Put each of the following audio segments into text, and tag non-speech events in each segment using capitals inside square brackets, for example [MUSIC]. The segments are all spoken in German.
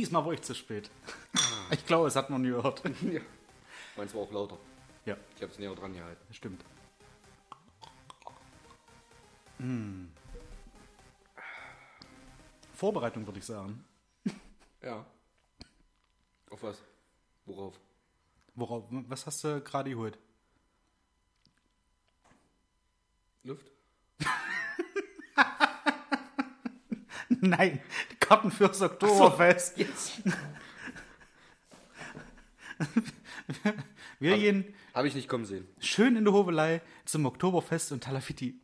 Diesmal war ich zu spät. [LAUGHS] Ich glaube, es hat man nie gehört. [LAUGHS] ja. Meins war auch lauter. Ja, Ich habe es näher dran gehalten. das stimmt. Hm. Vorbereitung würde ich sagen. [LAUGHS] Ja. Auf was? Worauf? Worauf, was hast du gerade geholt? Luft? Nein, Karten fürs Oktoberfest. Jetzt. [LAUGHS] Wir gehen Habe ich nicht kommen sehen. schön in der Hovelei zum Oktoberfest und Talafiti.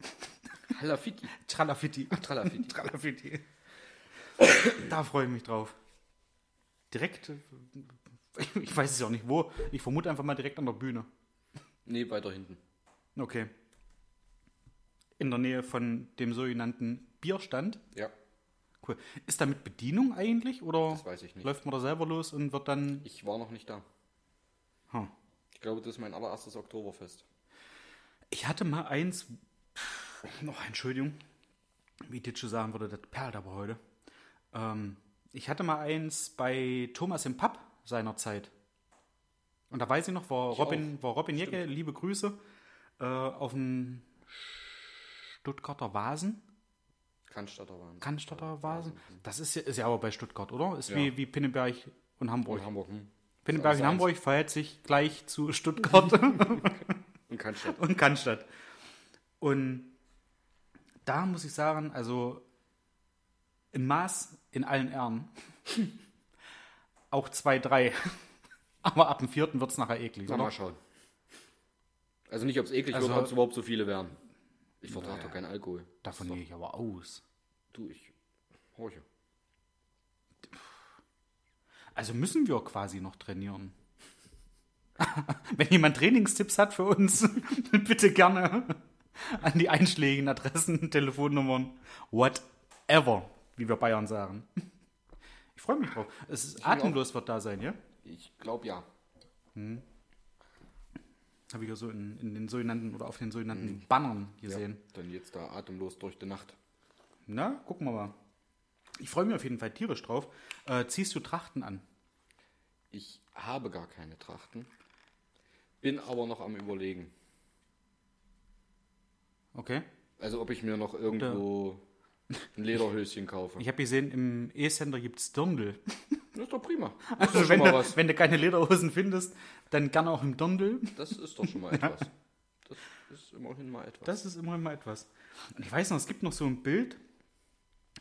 Halafiti. Tralafiti. Tralafiti. Tralafiti. Da freue ich mich drauf. Direkt, ich weiß es ja auch nicht wo, ich vermute einfach mal direkt an der Bühne. Nee, weiter hinten. Okay. In der Nähe von dem sogenannten Bierstand. Ja. Cool. Ist da mit Bedienung eigentlich oder Das weiß ich nicht. läuft man da selber los und wird dann. Ich war noch nicht da. Hm. Ich glaube, das ist mein allererstes Oktoberfest. Ich hatte mal eins. Noch Entschuldigung, wie schon sagen würde, das perlt aber heute. Ähm, ich hatte mal eins bei Thomas im Pub seinerzeit. Und da weiß ich noch, war Ich Robin, auch. war Robin Jecke, liebe Grüße, äh, auf dem Stuttgarter Vasen. Cannstatter waren. Cannstatter Vasen. Das ist ja, ist ja aber bei Stuttgart, oder? Ist Ja. wie, wie Pinneberg und Hamburg. Und Hamburg. Hm. Pinneberg und Hamburg verhält sich gleich zu Stuttgart [LAUGHS] Und Cannstatter. und Cannstatt. Und da muss ich sagen, also im Maß in allen Ehren. [LAUGHS] Auch zwei, drei. [LAUGHS] Aber ab dem vierten wird es nachher eklig, Na, mal schauen. Also nicht, ob es eklig Also- wird, ob es überhaupt so viele werden. Ich vertrage doch keinen Alkohol. Davon gehe ich aber aus. Du, ich horche. Also müssen wir quasi noch trainieren. [LAUGHS] Wenn jemand Trainingstipps hat für uns, [LAUGHS] bitte gerne an die einschlägigen Adressen, [LAUGHS] Telefonnummern, whatever, wie wir Bayern sagen. Ich freue mich drauf. Es ist atemlos wird da sein, ja? Ich glaube ja. Habe ich ja so in, in den sogenannten oder auf den sogenannten Bannern gesehen. Dann jetzt da atemlos durch die Nacht. Na, gucken wir mal. Ich freue mich auf jeden Fall tierisch drauf. Äh, ziehst du Trachten an? Ich habe gar keine Trachten. Bin aber noch am überlegen. Okay. Also ob ich mir noch irgendwo ein Lederhöschen kaufe. Ich habe gesehen, im E-Center gibt es Dirndl. Das ist doch prima. [LAUGHS] Das Also wenn du, wenn du keine Lederhosen findest, dann gerne auch im Dirndl. Das ist doch schon mal etwas. Das ist immerhin mal etwas. Das ist immerhin mal etwas. Und ich weiß noch, es gibt noch so ein Bild,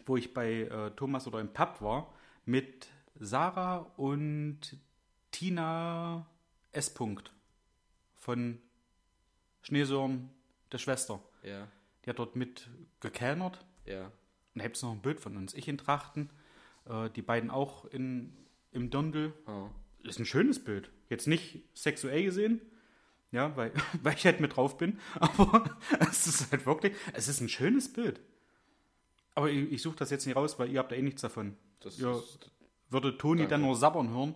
wo ich bei äh, Thomas oder im Pub war, mit Sarah und Tina S. Punkt von Schneesorn, der Schwester. Ja, Die hat dort mit gekellnert. Ja. Und da gibt es noch ein Bild von uns. Ich in Trachten, äh, die beiden auch in, im Dirndl. Ah. Ist ein schönes Bild. Jetzt nicht sexuell gesehen, ja, weil, [LAUGHS] weil ich halt mit drauf bin, [LAUGHS] aber es ist halt wirklich, es ist ein schönes Bild. Aber ich, ich suche das jetzt nicht raus, weil ihr habt da eh nichts davon. Das Ja. ist, Würde Toni Danke. dann nur sabbern hören,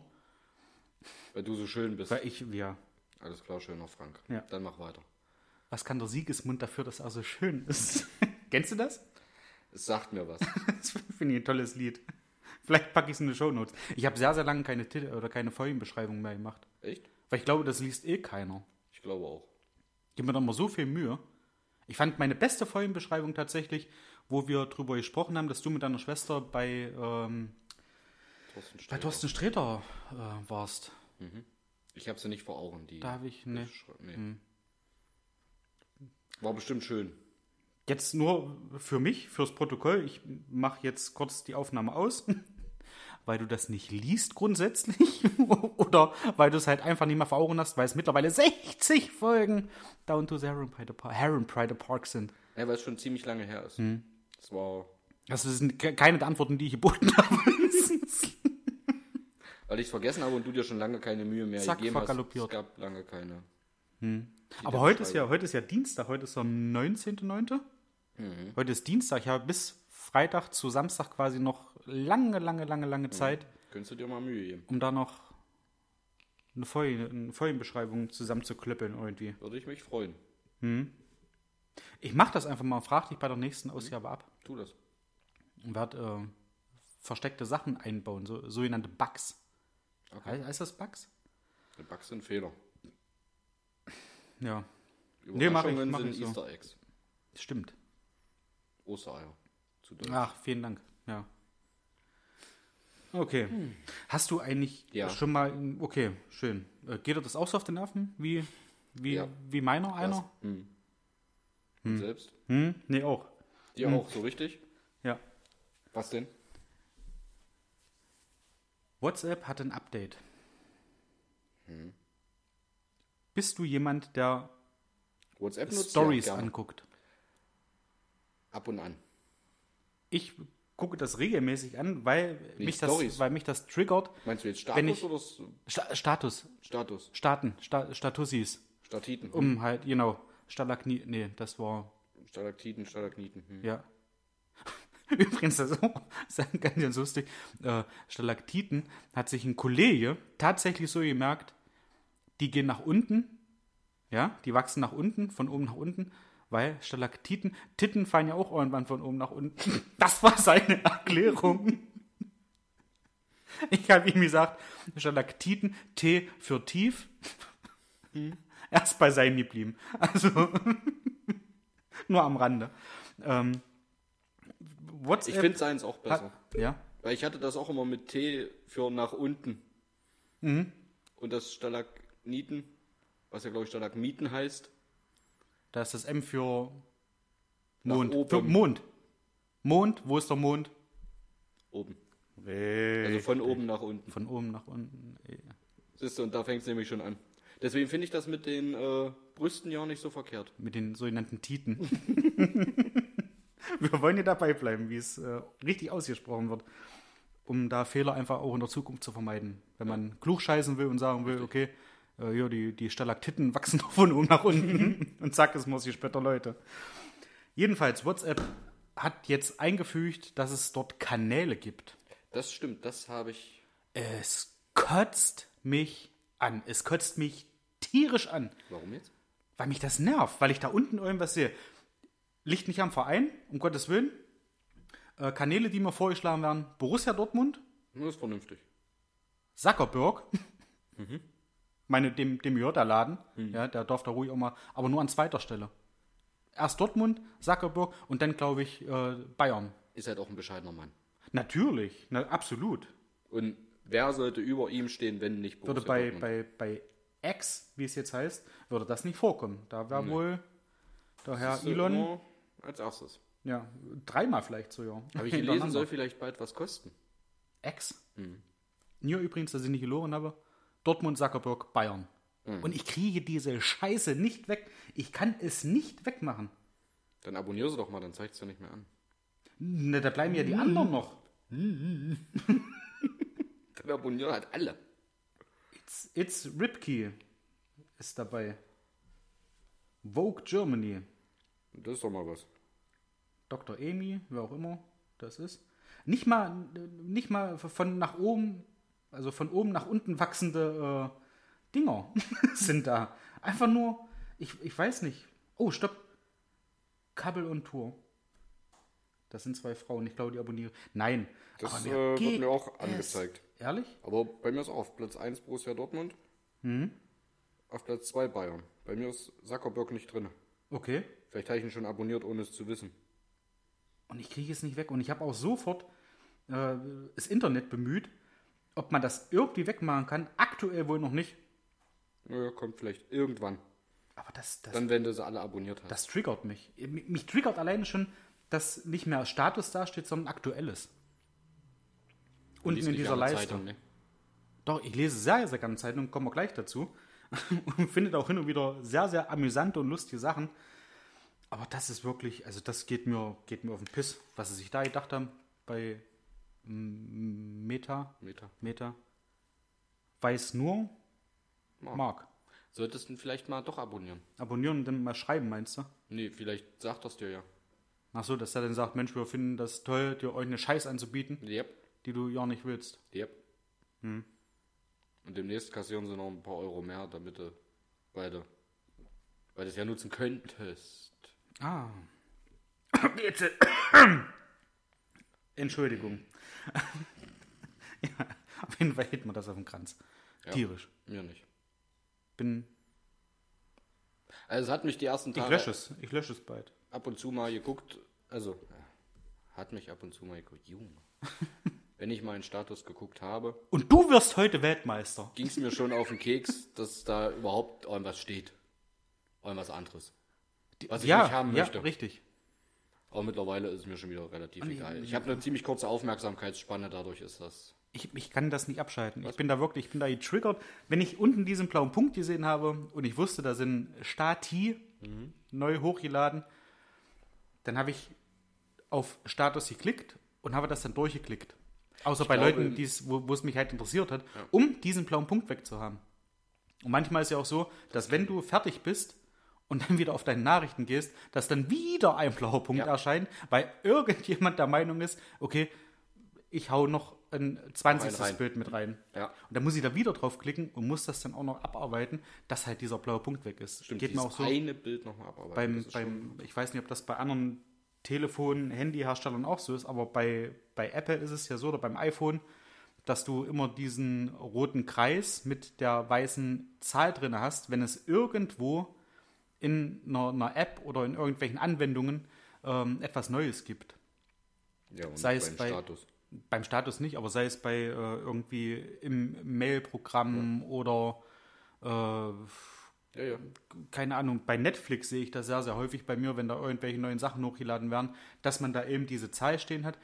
weil du so schön bist. weil ich, ja, Alles klar, schöner Frank. Ja. Dann mach weiter. was kann der Siegesmund dafür, dass er so schön ist? [LAUGHS] Kennst du das? Es sagt mir was. [LAUGHS] Das finde ich ein tolles Lied. Vielleicht packe ich es in die Shownotes. Ich habe sehr, sehr lange keine Titel oder keine Folgenbeschreibung mehr gemacht. Echt? Weil ich glaube, das liest eh keiner. Ich glaube auch. Ich gebe mir da mal so viel Mühe. Ich fand meine beste Folgenbeschreibung tatsächlich, wo wir drüber gesprochen haben, dass du mit deiner Schwester bei, ähm, Thorsten bei Sträter. Thorsten Sträter äh, warst. Ich habe sie nicht vor Augen. Die Da habe ich, ne. Beschre- nee. War bestimmt schön. Jetzt nur für mich, fürs Protokoll. Ich mache jetzt kurz die Aufnahme aus, [LAUGHS] weil du das nicht liest grundsätzlich [LAUGHS] oder weil du es halt einfach nicht mehr vor Augen hast, weil es mittlerweile 60 Folgen Down to the Heron Pride Park, Heron Pride Park sind. Ja, weil es schon ziemlich lange her ist. Hm. Das war, Das sind ke- keine der Antworten, die ich geboten [LAUGHS] habe. weil ich es vergessen habe und du dir schon lange keine Mühe mehr Zack, gegeben hast. Es gab lange keine. Aber heute ist ja heute ist ja Dienstag, heute ist der 19.9. Heute ist Dienstag, ich habe bis Freitag zu Samstag quasi noch lange, lange, lange, lange Zeit, Könntest du dir mal Mühe geben? um da noch eine, Folge, eine Folgenbeschreibung zusammenzuklöppeln irgendwie. Würde ich mich freuen. Ich mache das einfach mal, frag dich bei der nächsten Ausgabe ab Tu das. und werde äh, versteckte Sachen einbauen, so, sogenannte Bugs. Okay. He- Heißt das Bugs? Die Bugs sind Fehler. Ja, Nee, mach ich- Überraschungen mach sind ich so. Easter Eggs. stimmt. Ostereier. Zu Deutsch. Ach, vielen Dank. Ja. Okay. Hast du eigentlich Ja. schon mal. Okay, schön. Äh, Geht dir das auch so auf den Nerven? Wie, wie, Ja. wie meiner einer? Hm. Und selbst? Hm? Nee, auch. Dir auch so richtig? Ja. Was denn? WhatsApp hat ein Update. Bist du jemand, der WhatsApp Stories anguckt? Ab und an. Ich gucke das regelmäßig an, weil, Nee, mich, das, weil mich das triggert. Meinst du jetzt Wenn Status ich- oder Sta Status, Status? Staaten, Sta Statusis. Statiten. Um halt, genau, Stalagni, nee, das war, Stalaktiten, Stalagniten. Hm. ja. [LAUGHS] Übrigens, das ist ganz lustig. Äh, Stalaktiten hat sich ein Kollege tatsächlich so gemerkt, die gehen nach unten, ja, die wachsen nach unten, von oben nach unten, weil Stalaktiten, Titten fallen ja auch irgendwann von oben nach unten. [LAUGHS] Das war seine Erklärung. Ich habe ihm gesagt, Stalaktiten, T für tief. Er ist bei seinem geblieben. Also, [LAUGHS] nur am Rande. Ähm, WhatsApp. Ich finde seins auch besser. hat, ja, Weil ich hatte das auch immer mit T für nach unten. Mhm. Und das Stalagniten, was ja glaube ich Stalagmiten heißt, da ist das M für Mond. Für Mond. Mond, wo ist der Mond? oben. Also von oben nach unten. Von oben nach unten. Siehst du, und da fängt es nämlich schon an. Deswegen finde ich das mit den äh, Brüsten ja nicht so verkehrt. Mit den sogenannten Titen. [LAUGHS] Wir wollen ja dabei bleiben, wie es äh, richtig ausgesprochen wird. Um da Fehler einfach auch in der Zukunft zu vermeiden. Wenn man klug scheißen will und sagen will, okay, äh, ja, die, die Stalaktiten [LAUGHS] wachsen doch von oben nach unten. und zack, es muss ich später Leute. Jedenfalls, WhatsApp hat jetzt eingefügt, dass es dort Kanäle gibt. Das stimmt, das habe ich. Es kotzt mich an. Es kotzt mich tierisch an. Warum jetzt? Weil mich das nervt, weil ich da unten irgendwas sehe. Liegt nicht am Verein, um Gottes Willen. Äh, Kanäle, die mir vorgeschlagen werden: Borussia Dortmund, Das ist vernünftig. Zuckerberg. Meine, dem, dem gehört der Laden. Ja, der darf da ruhig auch mal, aber nur an zweiter Stelle. Erst Dortmund, Zuckerberg und dann, glaube ich, äh, Bayern. Ist halt auch ein bescheidener Mann. Natürlich, na, absolut. Und wer sollte über ihm stehen, wenn nicht Würde Borussia bei, Dortmund? bei, bei X, wie es jetzt heißt, würde das nicht vorkommen. Da wäre wohl der Herr Elon, Als erstes. ja, dreimal vielleicht sogar. [LAUGHS] Habe ich gelesen, soll vielleicht bald was kosten. X. Mir übrigens, dass ich nicht gelogen habe, Dortmund, Zuckerberg, Bayern. Und ich kriege diese Scheiße nicht weg. Ich kann es nicht wegmachen. Dann abonniere sie doch mal, dann zeigt es ja nicht mehr an. Ne, da bleiben ja die anderen noch. [LAUGHS] Dann abonniere halt alle. It's, it's Ripkey ist dabei. Vogue Germany. Das ist doch mal was. Dr. Amy, wer auch immer das ist. Nicht mal, nicht mal von nach oben, also von oben nach unten wachsende äh, Dinger [LAUGHS] sind da. Einfach nur, ich, ich weiß nicht. Oh, stopp. Kabel und Tour. Das sind zwei Frauen, ich glaube, die abonniere. Nein. Das aber äh, mir wird mir auch es. angezeigt. Ehrlich? Aber bei mir ist auch auf Platz 1 Borussia Dortmund. Mhm. Auf Platz 2 Bayern. Bei mir ist Zuckerberg nicht drin. Okay. Vielleicht habe ich ihn schon abonniert, ohne es zu wissen. Und ich kriege es nicht weg. Und ich habe auch sofort äh, das Internet bemüht, ob man das irgendwie wegmachen kann. Aktuell wohl noch nicht. Naja, kommt vielleicht irgendwann. Aber das, das, Dann, wenn du sie alle abonniert hast. das triggert mich. mich. Triggert alleine schon, dass nicht mehr Status dasteht, sondern aktuelles. Unten Liest in dieser Leiste. Zeitung, ne? Doch, ich lese sehr, sehr gerne Zeitungen, kommen wir gleich dazu. [LAUGHS] und finde auch hin und wieder sehr, sehr amüsante und lustige Sachen. Aber das ist wirklich, also das geht mir, geht mir auf den Piss, was sie sich da gedacht haben bei Meta. Meta. Meta. Weiß nur Mark. Mark. Solltest du vielleicht mal doch abonnieren. Abonnieren und dann mal schreiben, meinst du? Nee, vielleicht sagt das dir ja. Ach so, dass er dann sagt, Mensch, wir finden das toll, dir euch eine Scheiß anzubieten, Yep. die du ja nicht willst. Yep. Und demnächst kassieren sie noch ein paar Euro mehr, damit du beide, weil du es ja nutzen könntest. Ah. Jetzt, Entschuldigung. [LAUGHS] ja, auf jeden Fall hält man das auf den Kranz. Ja. Tierisch. Mir nicht. Bin, Also es hat mich die ersten ich Tage lösche es. Ich lösche es bald. ab und zu mal geguckt. Also ja, hat mich ab und zu mal geguckt. Junge. [LAUGHS] Wenn ich meinen Status geguckt habe, Und du wirst heute Weltmeister. ging es mir schon auf den Keks, dass da überhaupt irgendwas steht. Irgendwas anderes. Was ich ja, nicht haben ja, möchte. richtig. Aber mittlerweile ist es mir schon wieder relativ egal. Ich habe eine ziemlich kurze Aufmerksamkeitsspanne, dadurch ist das. Ich, ich kann das nicht abschalten. Ich bin da wirklich, ich bin da getriggert. Wenn ich unten diesen blauen Punkt gesehen habe und ich wusste, da sind Stati neu hochgeladen, dann habe ich auf Status geklickt und habe das dann durchgeklickt. Außer bei glaube, Leuten, die's, wo, wo es mich halt interessiert hat, um diesen blauen Punkt wegzuhaben. Und manchmal ist ja auch so, dass wenn du fertig bist und dann wieder auf deine Nachrichten gehst, dass dann wieder ein blauer Punkt Ja. erscheint, weil irgendjemand der Meinung ist, okay, ich hau noch ein 20. Noch einen rein. Bild mit rein. Ja. Und dann muss ich da wieder draufklicken und muss das dann auch noch abarbeiten, dass halt dieser blaue Punkt weg ist. Stimmt, Geht mir auch so eine Bild nochmal abarbeiten. beim, beim ich weiß nicht, ob das bei anderen Telefon-, Handyherstellern auch so ist, aber bei, bei Apple ist es ja so, oder beim iPhone, dass du immer diesen roten Kreis mit der weißen Zahl drin hast, wenn es irgendwo in einer, einer App oder in irgendwelchen Anwendungen ähm, etwas Neues gibt. ja, und sei es beim bei- Status. Beim Status nicht, aber sei es bei äh, irgendwie im Mail-Programm oder äh, Ja, ja. keine Ahnung, bei Netflix sehe ich das sehr, sehr häufig bei mir, wenn da irgendwelche neuen Sachen hochgeladen werden, dass man da eben diese Zahl stehen hat,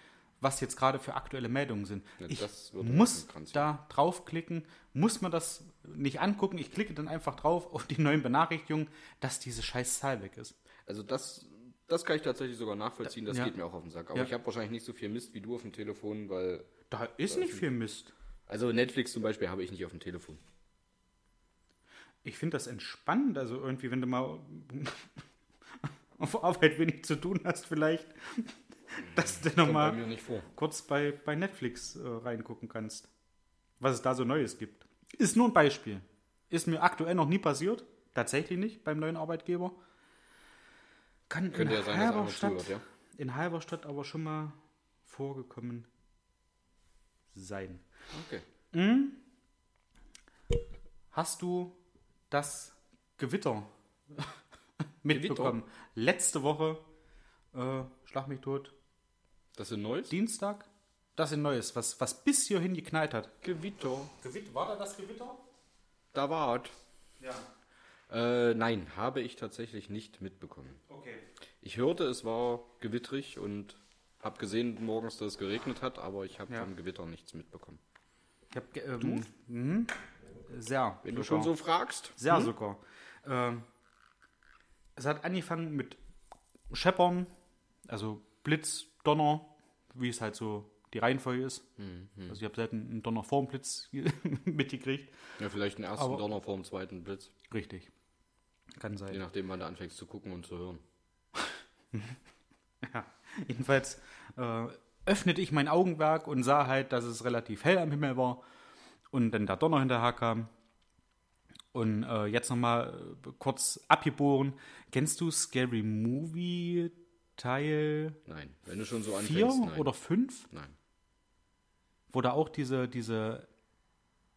was jetzt gerade für aktuelle Meldungen sind. Ja, ich muss da draufklicken, muss man das nicht angucken, ich klicke dann einfach drauf auf die neuen Benachrichtigungen, dass diese scheiß Zahl weg ist. Also das, das kann ich tatsächlich sogar nachvollziehen. Das Ja. geht mir auch auf den Sack. Aber Ja. ich habe wahrscheinlich nicht so viel Mist wie du auf dem Telefon, weil Da ist nicht viel Mist. also Netflix zum Beispiel habe ich nicht auf dem Telefon. Ich finde das entspannend, also irgendwie, wenn du mal [LAUGHS] auf Arbeit wenig zu tun hast, vielleicht, [LAUGHS] dass du nochmal kurz bei, bei Netflix äh, reingucken kannst, was es da so Neues gibt. Ist nur ein Beispiel. Ist mir aktuell noch nie passiert, tatsächlich nicht beim neuen Arbeitgeber. Kann Könnte in ja sein, dass Halberstadt, zuhört, ja. in Halberstadt aber schon mal vorgekommen sein. Okay. Hast du das [LAUGHS] Gewitter mitbekommen? Letzte Woche, äh, schlag mich tot, Das ist Neues? Dienstag, das ist ein neues, was, was bis hierhin geknallt hat. Gewitter. Gewitter, war da das Gewitter? Da war Ja. Äh, nein, habe ich tatsächlich nicht mitbekommen. Okay. Ich hörte, es war gewittrig und habe gesehen morgens, dass es geregnet hat, aber ich habe Ja. vom Gewitter nichts mitbekommen. Ich hab, ge- ähm, mhm. Sehr. Wenn du sogar. schon so fragst. Sehr sogar. Ähm, es hat angefangen mit Scheppern, also Blitz, Donner, wie es halt so die Reihenfolge ist. Also ich habe selten einen Donner vorm Blitz [LAUGHS] mitgekriegt. Ja, vielleicht einen ersten Aber- Donner vor dem zweiten Blitz. Richtig. Kann Je sein. nachdem, wann du anfängst zu gucken und zu hören. [LAUGHS] Ja. Jedenfalls äh, öffnete ich mein Augenwerk und sah halt, dass es relativ hell am Himmel war und dann der Donner hinterher kam. Und äh, jetzt nochmal äh, kurz abgeboren. Kennst du Scary Movie Teil Nein, wenn du schon so 4 anfängst, nein. oder 5? Nein. Wo da auch diese, diese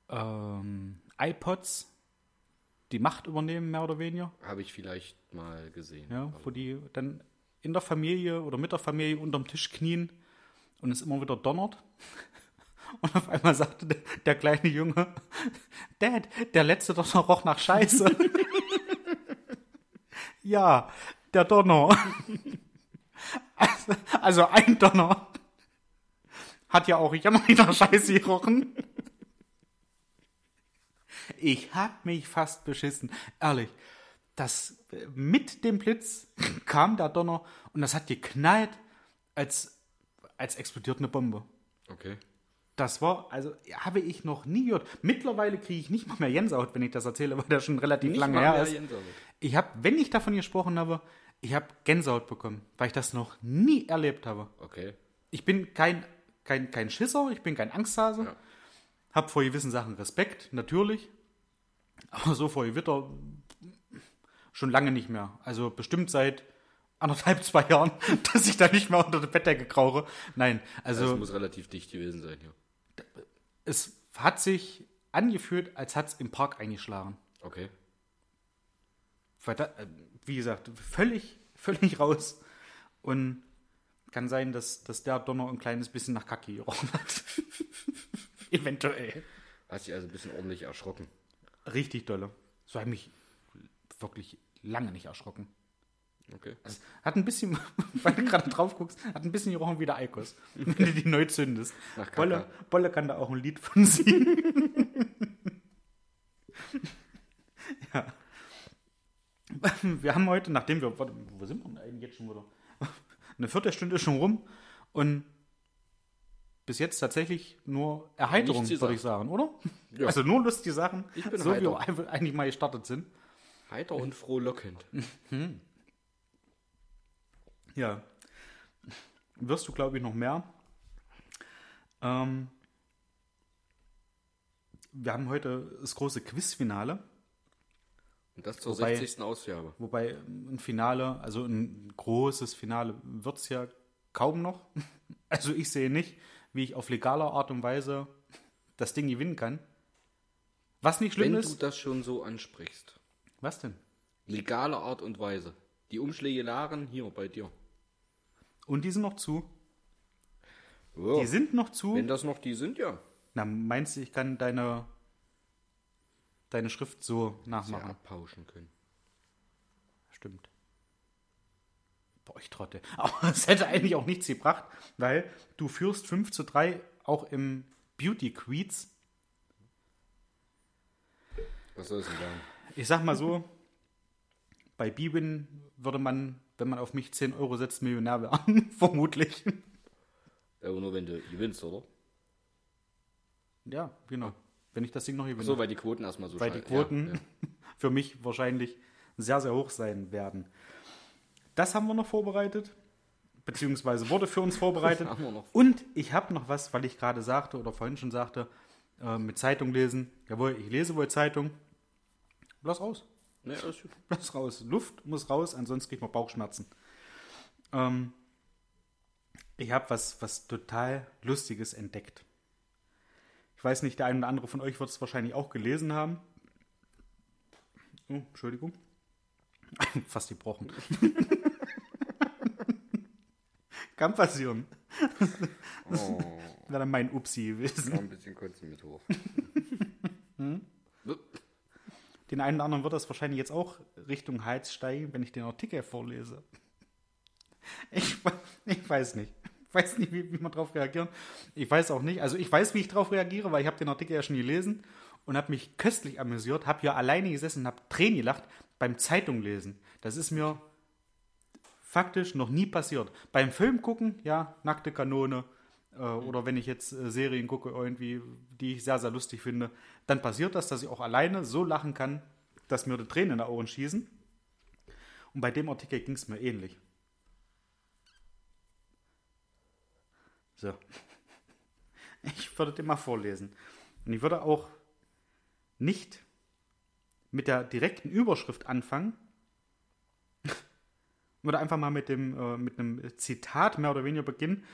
ähm, iPods die Macht übernehmen, mehr oder weniger. Habe ich vielleicht mal gesehen. Ja, wo die dann in der Familie oder mit der Familie unterm Tisch knien und es immer wieder donnert. [LAUGHS] Und auf einmal sagte der, der kleine Junge, [LAUGHS] Dad, der letzte Donner roch nach Scheiße. [LAUGHS] ja, der Donner. [LAUGHS] also, ein Donner hat ja auch jammerlich nach Scheiße gerochen. Ich hab mich fast beschissen. Ehrlich. Das äh, mit dem Blitz [LAUGHS] kam der Donner und das hat geknallt, als, als explodiert eine Bombe. Okay. Das war, also habe ich noch nie gehört. Mittlerweile kriege ich nicht mal mehr Gänsehaut, wenn ich das erzähle, weil das schon relativ Nicht lange her ist. Gänsehaut. Ich habe, wenn ich davon gesprochen habe, ich habe Gänsehaut bekommen, weil ich das noch nie erlebt habe. Okay. Ich bin kein, kein, kein Schisser, ich bin kein Angsthase. Ja. Hab vor gewissen Sachen Respekt, natürlich. Aber so vor Gewitter schon lange nicht mehr. Also bestimmt seit anderthalb, zwei Jahren, [LAUGHS] dass ich da nicht mehr unter der Bettdecke krauche. Nein, also. Das muss relativ dicht gewesen sein, ja. Es hat sich angefühlt, als hat es im Park eingeschlagen. Okay. Weil da, äh, wie gesagt, völlig, völlig raus. Und kann sein, dass, dass der Donner ein kleines bisschen nach Kacke gerochen hat. [LAUGHS] Eventuell. Hast dich also ein bisschen ordentlich erschrocken. Richtig dolle. So habe ich mich wirklich lange nicht erschrocken. Okay. Es hat ein bisschen, [LAUGHS] weil du gerade drauf guckst, hat ein bisschen gerochen wie der Eikos, [LAUGHS] wenn du die neu zündest. Bolle, Bolle kann da auch ein Lied von singen. ja. Wir haben heute, nachdem wir, warte, wo sind wir denn eigentlich jetzt schon wieder? [LAUGHS] Eine Viertelstunde ist schon rum und bis jetzt tatsächlich nur Erheiterung, würde ich sagen, oder? Ja. Also nur lustige Sachen, so wie heiter. wir einfach eigentlich mal gestartet sind. Heiter und frohlockend. [LAUGHS] Ja. Wirst du, glaube ich, noch mehr. Ähm, wir haben heute das große Quizfinale, Und das zur Wobei- 60. Ausgabe. wobei ein Finale, also ein großes Finale wird es ja kaum noch. [LAUGHS] Also ich sehe nicht, wie ich auf legaler Art und Weise das Ding gewinnen kann. Was nicht schlimm Wenn du ist. das schon so ansprichst. Was denn? Legale Art und Weise. Die Umschläge lagen hier bei dir. Und die sind noch zu. Oh, Die sind noch zu. wenn das noch die sind, ja. Na, meinst du, ich kann deine, deine Schrift so nachmachen? abpauschen können. Stimmt. Boah, ich trotte. [LAUGHS] Aber es hätte eigentlich auch nichts gebracht, weil du führst 5 zu 3 auch im Beauty Quiz. Was soll es denn sagen? Ich sag mal so, bei Bibin würde man, wenn man auf mich 10 Euro setzt, Millionär werden. [LAUGHS] Vermutlich. Ja, aber nur wenn du gewinnst, oder? Ja, genau. Wenn ich das Ding noch gewinne. So, weil die Quoten erstmal so weil die Quoten Ja, ja. [LAUGHS] für mich wahrscheinlich sehr, sehr hoch sein werden. Das haben wir noch vorbereitet, beziehungsweise wurde für uns [LAUGHS] vorbereitet. Und ich habe noch was, weil ich gerade sagte oder vorhin schon sagte, äh, mit Zeitung lesen. Jawohl, ich lese wohl Zeitung. Lass raus. Nee. Lass [LAUGHS] raus. Luft muss raus, ansonsten kriegt man Bauchschmerzen. Ähm, ich habe was, was total Lustiges entdeckt. Ich weiß nicht, der eine oder andere von euch wird es wahrscheinlich auch gelesen haben. Oh, Entschuldigung. [LAUGHS] Fast gebrochen. [LAUGHS] Kann passieren. Oh, Wäre dann mein Upsi gewesen. noch ein bisschen Kotzen mit hoch. Den einen oder anderen wird das wahrscheinlich jetzt auch Richtung Hals steigen, wenn ich den Artikel vorlese. Ich, ich weiß nicht. Ich weiß nicht, wie, wie man darauf reagieren. Ich weiß auch nicht. Also ich weiß, wie ich darauf reagiere, weil ich habe den Artikel ja schon gelesen und habe mich köstlich amüsiert, habe hier alleine gesessen und habe Tränen gelacht beim Zeitung lesen. Das ist mir faktisch noch nie passiert. Beim Film gucken, ja, nackte Kanone. Äh, oder wenn ich jetzt äh, Serien gucke, irgendwie, die ich sehr, sehr lustig finde, dann passiert das, dass ich auch alleine so lachen kann, dass mir die Tränen in die Ohren schießen. Und bei dem Artikel ging es mir ähnlich. So. [LAUGHS] Ich würde den mal vorlesen. Und ich würde auch nicht mit der direkten Überschrift anfangen, würde einfach mal mit, dem, äh, mit einem Zitat mehr oder weniger beginnen,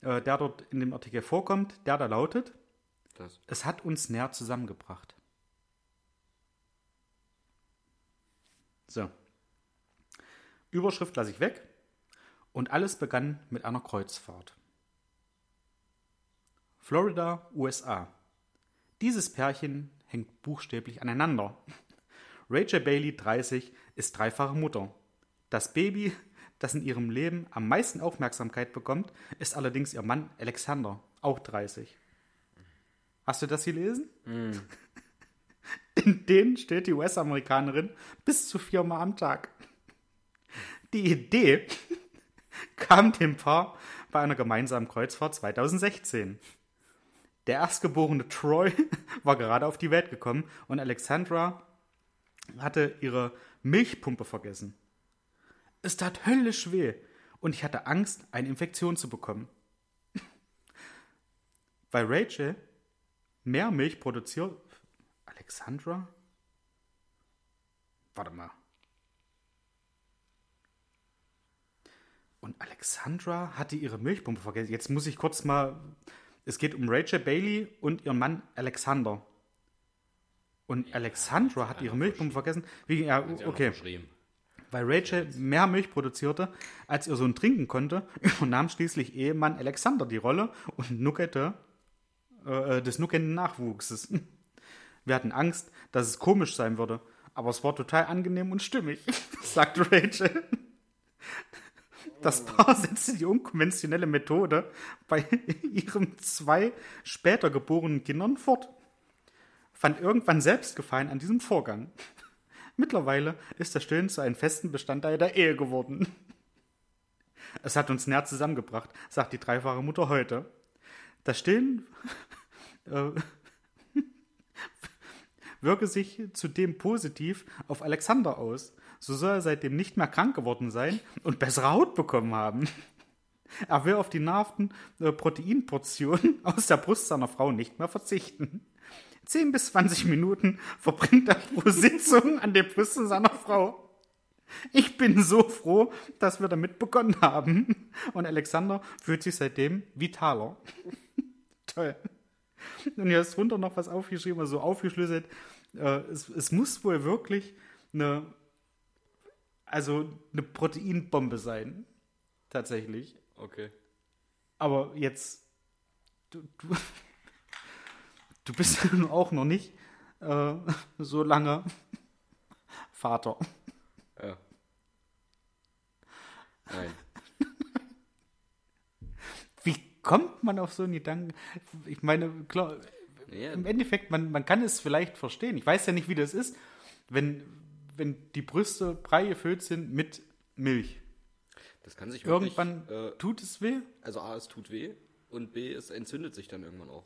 äh, der dort in dem Artikel vorkommt, der da lautet, Das. es hat uns näher zusammengebracht. So. Überschrift lasse ich weg. Und alles begann mit einer Kreuzfahrt. Florida, USA. Dieses Pärchen hängt buchstäblich aneinander. Rachel Bailey, 30, ist dreifache Mutter. Das Baby, das in ihrem Leben am meisten Aufmerksamkeit bekommt, ist allerdings ihr Mann Alexander, auch 30. Hast du das gelesen? [LAUGHS] In denen steht die US-Amerikanerin bis zu viermal am Tag. Die Idee [LAUGHS] kam dem Paar bei einer gemeinsamen Kreuzfahrt 2016. Der erstgeborene Troy [LAUGHS] war gerade auf die Welt gekommen und Alexandra hatte ihre Milchpumpe vergessen. Es tat höllisch weh und ich hatte Angst, eine Infektion zu bekommen. [LAUGHS] Weil Rachel mehr Milch produziert. Alexandra? Warte mal. Und Alexandra hatte ihre Milchpumpe vergessen. Jetzt muss ich kurz mal. Es geht um Rachel Bailey und ihren Mann Alexander. Und Alexandra hat ihre Milchpumpe vergessen. Wie, ja, okay. Weil Rachel mehr Milch produzierte, als ihr Sohn trinken konnte, [LAUGHS] übernahm schließlich Ehemann Alexander die Rolle und nuckerte äh, des nuckenden Nachwuchses. [LAUGHS] Wir hatten Angst, dass es komisch sein würde, aber es war total angenehm und stimmig, [LAUGHS] sagte Rachel. Das Paar setzte die unkonventionelle Methode bei [LAUGHS] ihren zwei später geborenen Kindern fort. Fand irgendwann selbst Gefallen an diesem Vorgang. [LAUGHS] Mittlerweile ist das Stillen zu einem festen Bestandteil der Ehe geworden. [LAUGHS] Es hat uns näher zusammengebracht, sagt die dreifache Mutter heute. Das Stillen äh, wirke sich zudem positiv auf Alexander aus. So soll er seitdem nicht mehr krank geworden sein und bessere Haut bekommen haben. Er will auf die nahrhaften äh, Proteinportionen [LAUGHS] aus der Brust seiner Frau nicht mehr verzichten. 10 bis 20 Minuten verbringt er pro [LAUGHS] Sitzung an den Brüsten seiner Frau. Ich bin so froh, dass wir damit begonnen haben. Und Alexander fühlt sich seitdem vitaler. [LAUGHS] Toll. Und hier ist drunter noch was aufgeschrieben, also so aufgeschlüsselt. Äh, es, es muss wohl wirklich eine, also eine Proteinbombe sein. Tatsächlich. Okay. Aber jetzt, du, du, [LAUGHS] du bist auch noch nicht äh, so lange [LAUGHS] Vater. Ja. Nein. [LAUGHS] Wie kommt man auf so einen Gedanken? Ich meine, klar, Ja, im Endeffekt, man, man kann es vielleicht verstehen. Ich weiß ja nicht, wie das ist, wenn, wenn die Brüste prall gefüllt sind mit Milch. das kann sich wirklich, Irgendwann Äh, tut es weh. also A, es tut weh und B, es entzündet sich dann irgendwann auch.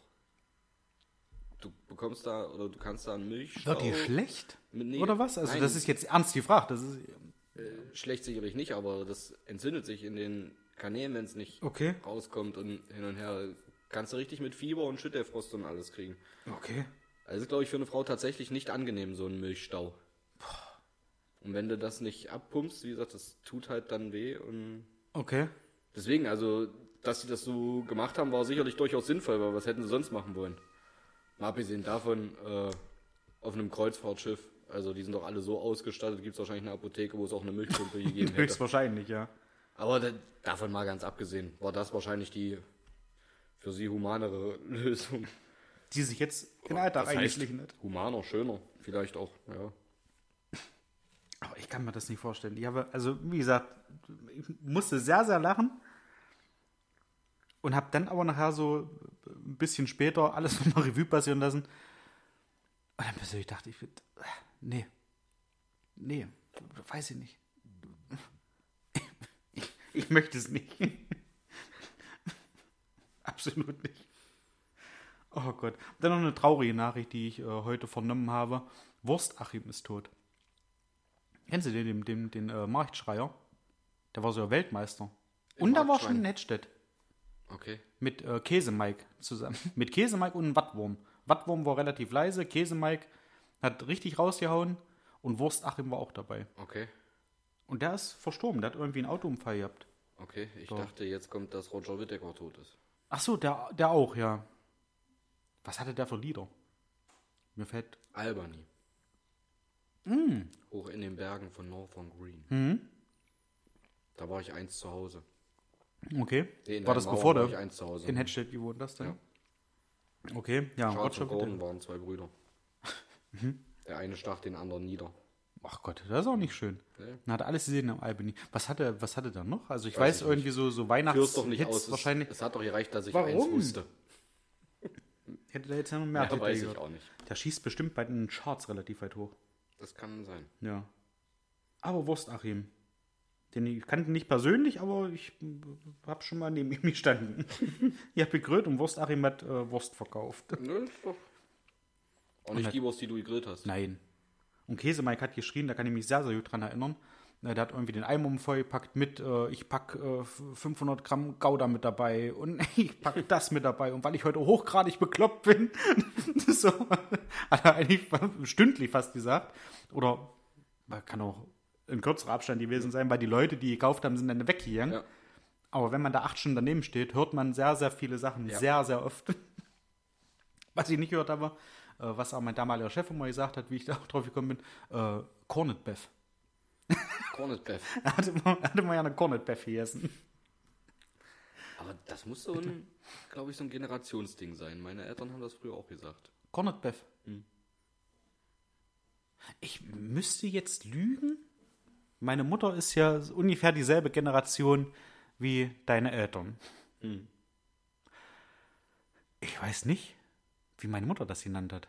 Du bekommst da oder du kannst da einen Milchstau. Wird die schlecht? Mit- nee, Oder was? Also, nein. das ist jetzt ernst gefragt. Das ist, Schlecht sicherlich nicht, aber das entzündet sich in den Kanälen, wenn es nicht okay. rauskommt und hin und her. Kannst du richtig mit Fieber und Schüttelfrost und alles kriegen. Okay. Also ist, glaube ich, für eine Frau tatsächlich nicht angenehm, so ein Milchstau. Und wenn du das nicht abpumpst, wie gesagt, das tut halt dann weh und Okay. deswegen, also, dass sie das so gemacht haben, war sicherlich durchaus sinnvoll, weil was hätten sie sonst machen wollen? Mal abgesehen davon, äh, auf einem Kreuzfahrtschiff, also die sind doch alle so ausgestattet, gibt es wahrscheinlich eine Apotheke, wo es auch eine Milchpumpe gegeben [LAUGHS] hätte. Höchstwahrscheinlich, ja. Aber da, davon mal ganz abgesehen, war das wahrscheinlich die für sie humanere [LAUGHS] Lösung. Die sich jetzt in den Alltag Das eingeschlichen hat. humaner, schöner, vielleicht auch, ja. Aber ich kann mir das nicht vorstellen. Ich habe, also, wie gesagt, ich musste sehr, sehr lachen. Und habe dann aber nachher so ein bisschen später alles [LAUGHS] nochmal Revue passieren lassen. Und dann persönlich dachte ich, nee, nee, weiß ich nicht. Ich, [LAUGHS] ich möchte es nicht. [LAUGHS] Absolut nicht. Oh Gott. Dann noch eine traurige Nachricht, die ich äh, heute vernommen habe. Wurstachim ist tot. Kennst du den, den, den, den äh, Marktschreier? Der war so Weltmeister. Und da war schon Nettstedt. Okay. Mit äh, Käsemike zusammen. [LAUGHS] Mit Käsemike und einem Wattwurm. Wattwurm war relativ leise, Käsemike hat richtig rausgehauen und Wurstachim war auch dabei. Okay. Und der ist verstorben, der hat irgendwie einen Autounfall gehabt. Okay. Ich So. dachte, jetzt kommt, dass Roger Whittaker tot ist. Ach so, der, der auch, ja. Was hatte der für Lieder? Mir fällt. Albany. Mm. Hoch in den Bergen von Northern Green. Mhm. Da war ich eins zu Hause. Okay. Nee, war das Mauer bevor war der ich eins zu Hause. in Hedstedt gewohnt hast dann? Okay, ja, Charles und Gordon waren zwei Brüder. [LAUGHS] Mhm. Der eine stach den anderen nieder. Ach Gott, das ist auch nicht schön. Nee. Man hat alles gesehen am Albany. Was hatte, was hatte der noch? Also ich Weiß weiß, ich irgendwie so, so Führ's doch nicht aus. Es, wahrscheinlich. es hat doch gereicht, dass ich Warum? eins wusste. [LAUGHS] Hätte der jetzt ja noch mehr Ja, weiß ich auch nicht. Der schießt bestimmt bei den Charts relativ weit hoch. Das kann sein. Ja. Aber Wurstachim. Den ich kannte nicht persönlich, aber ich habe schon mal neben [LAUGHS] ihm gestanden. ich habe gegrillt und Wurstachim hat äh, Wurst verkauft. Nö, ist doch. Auch nicht hat- die Wurst, die du gegrillt hast. Nein. Und Käsemike hat geschrien, da kann ich mich sehr, sehr gut dran erinnern. Äh, Der hat irgendwie den Eimer vollgepackt mit, äh, ich pack äh, 500 Gramm Gouda mit dabei und [LAUGHS] ich pack das mit dabei. Und weil ich heute hochgradig bekloppt bin, [LAUGHS] so, hat er eigentlich stündlich fast gesagt. Oder kann auch ein kürzerer Abstand gewesen sein, weil die Leute, die gekauft haben, sind dann weggegangen. Ja. Aber wenn man da acht Stunden daneben steht, hört man sehr, sehr viele Sachen Ja. sehr, sehr oft. [LAUGHS] Was ich nicht gehört habe, äh, was auch mein damaliger Chef immer gesagt hat, wie ich da drauf gekommen bin, äh, Cornet Beef. [LAUGHS] Cornet Beef. Er hatte hatte immer ja eine Cornet Beef gegessen. Aber das muss so ein, glaube ich, so ein Generationsding sein. Meine Eltern haben das früher auch gesagt. Cornet Beef. Hm. Ich müsste jetzt lügen. Meine Mutter ist ja ungefähr dieselbe Generation wie deine Eltern. Hm. Ich weiß nicht, wie meine Mutter das genannt hat.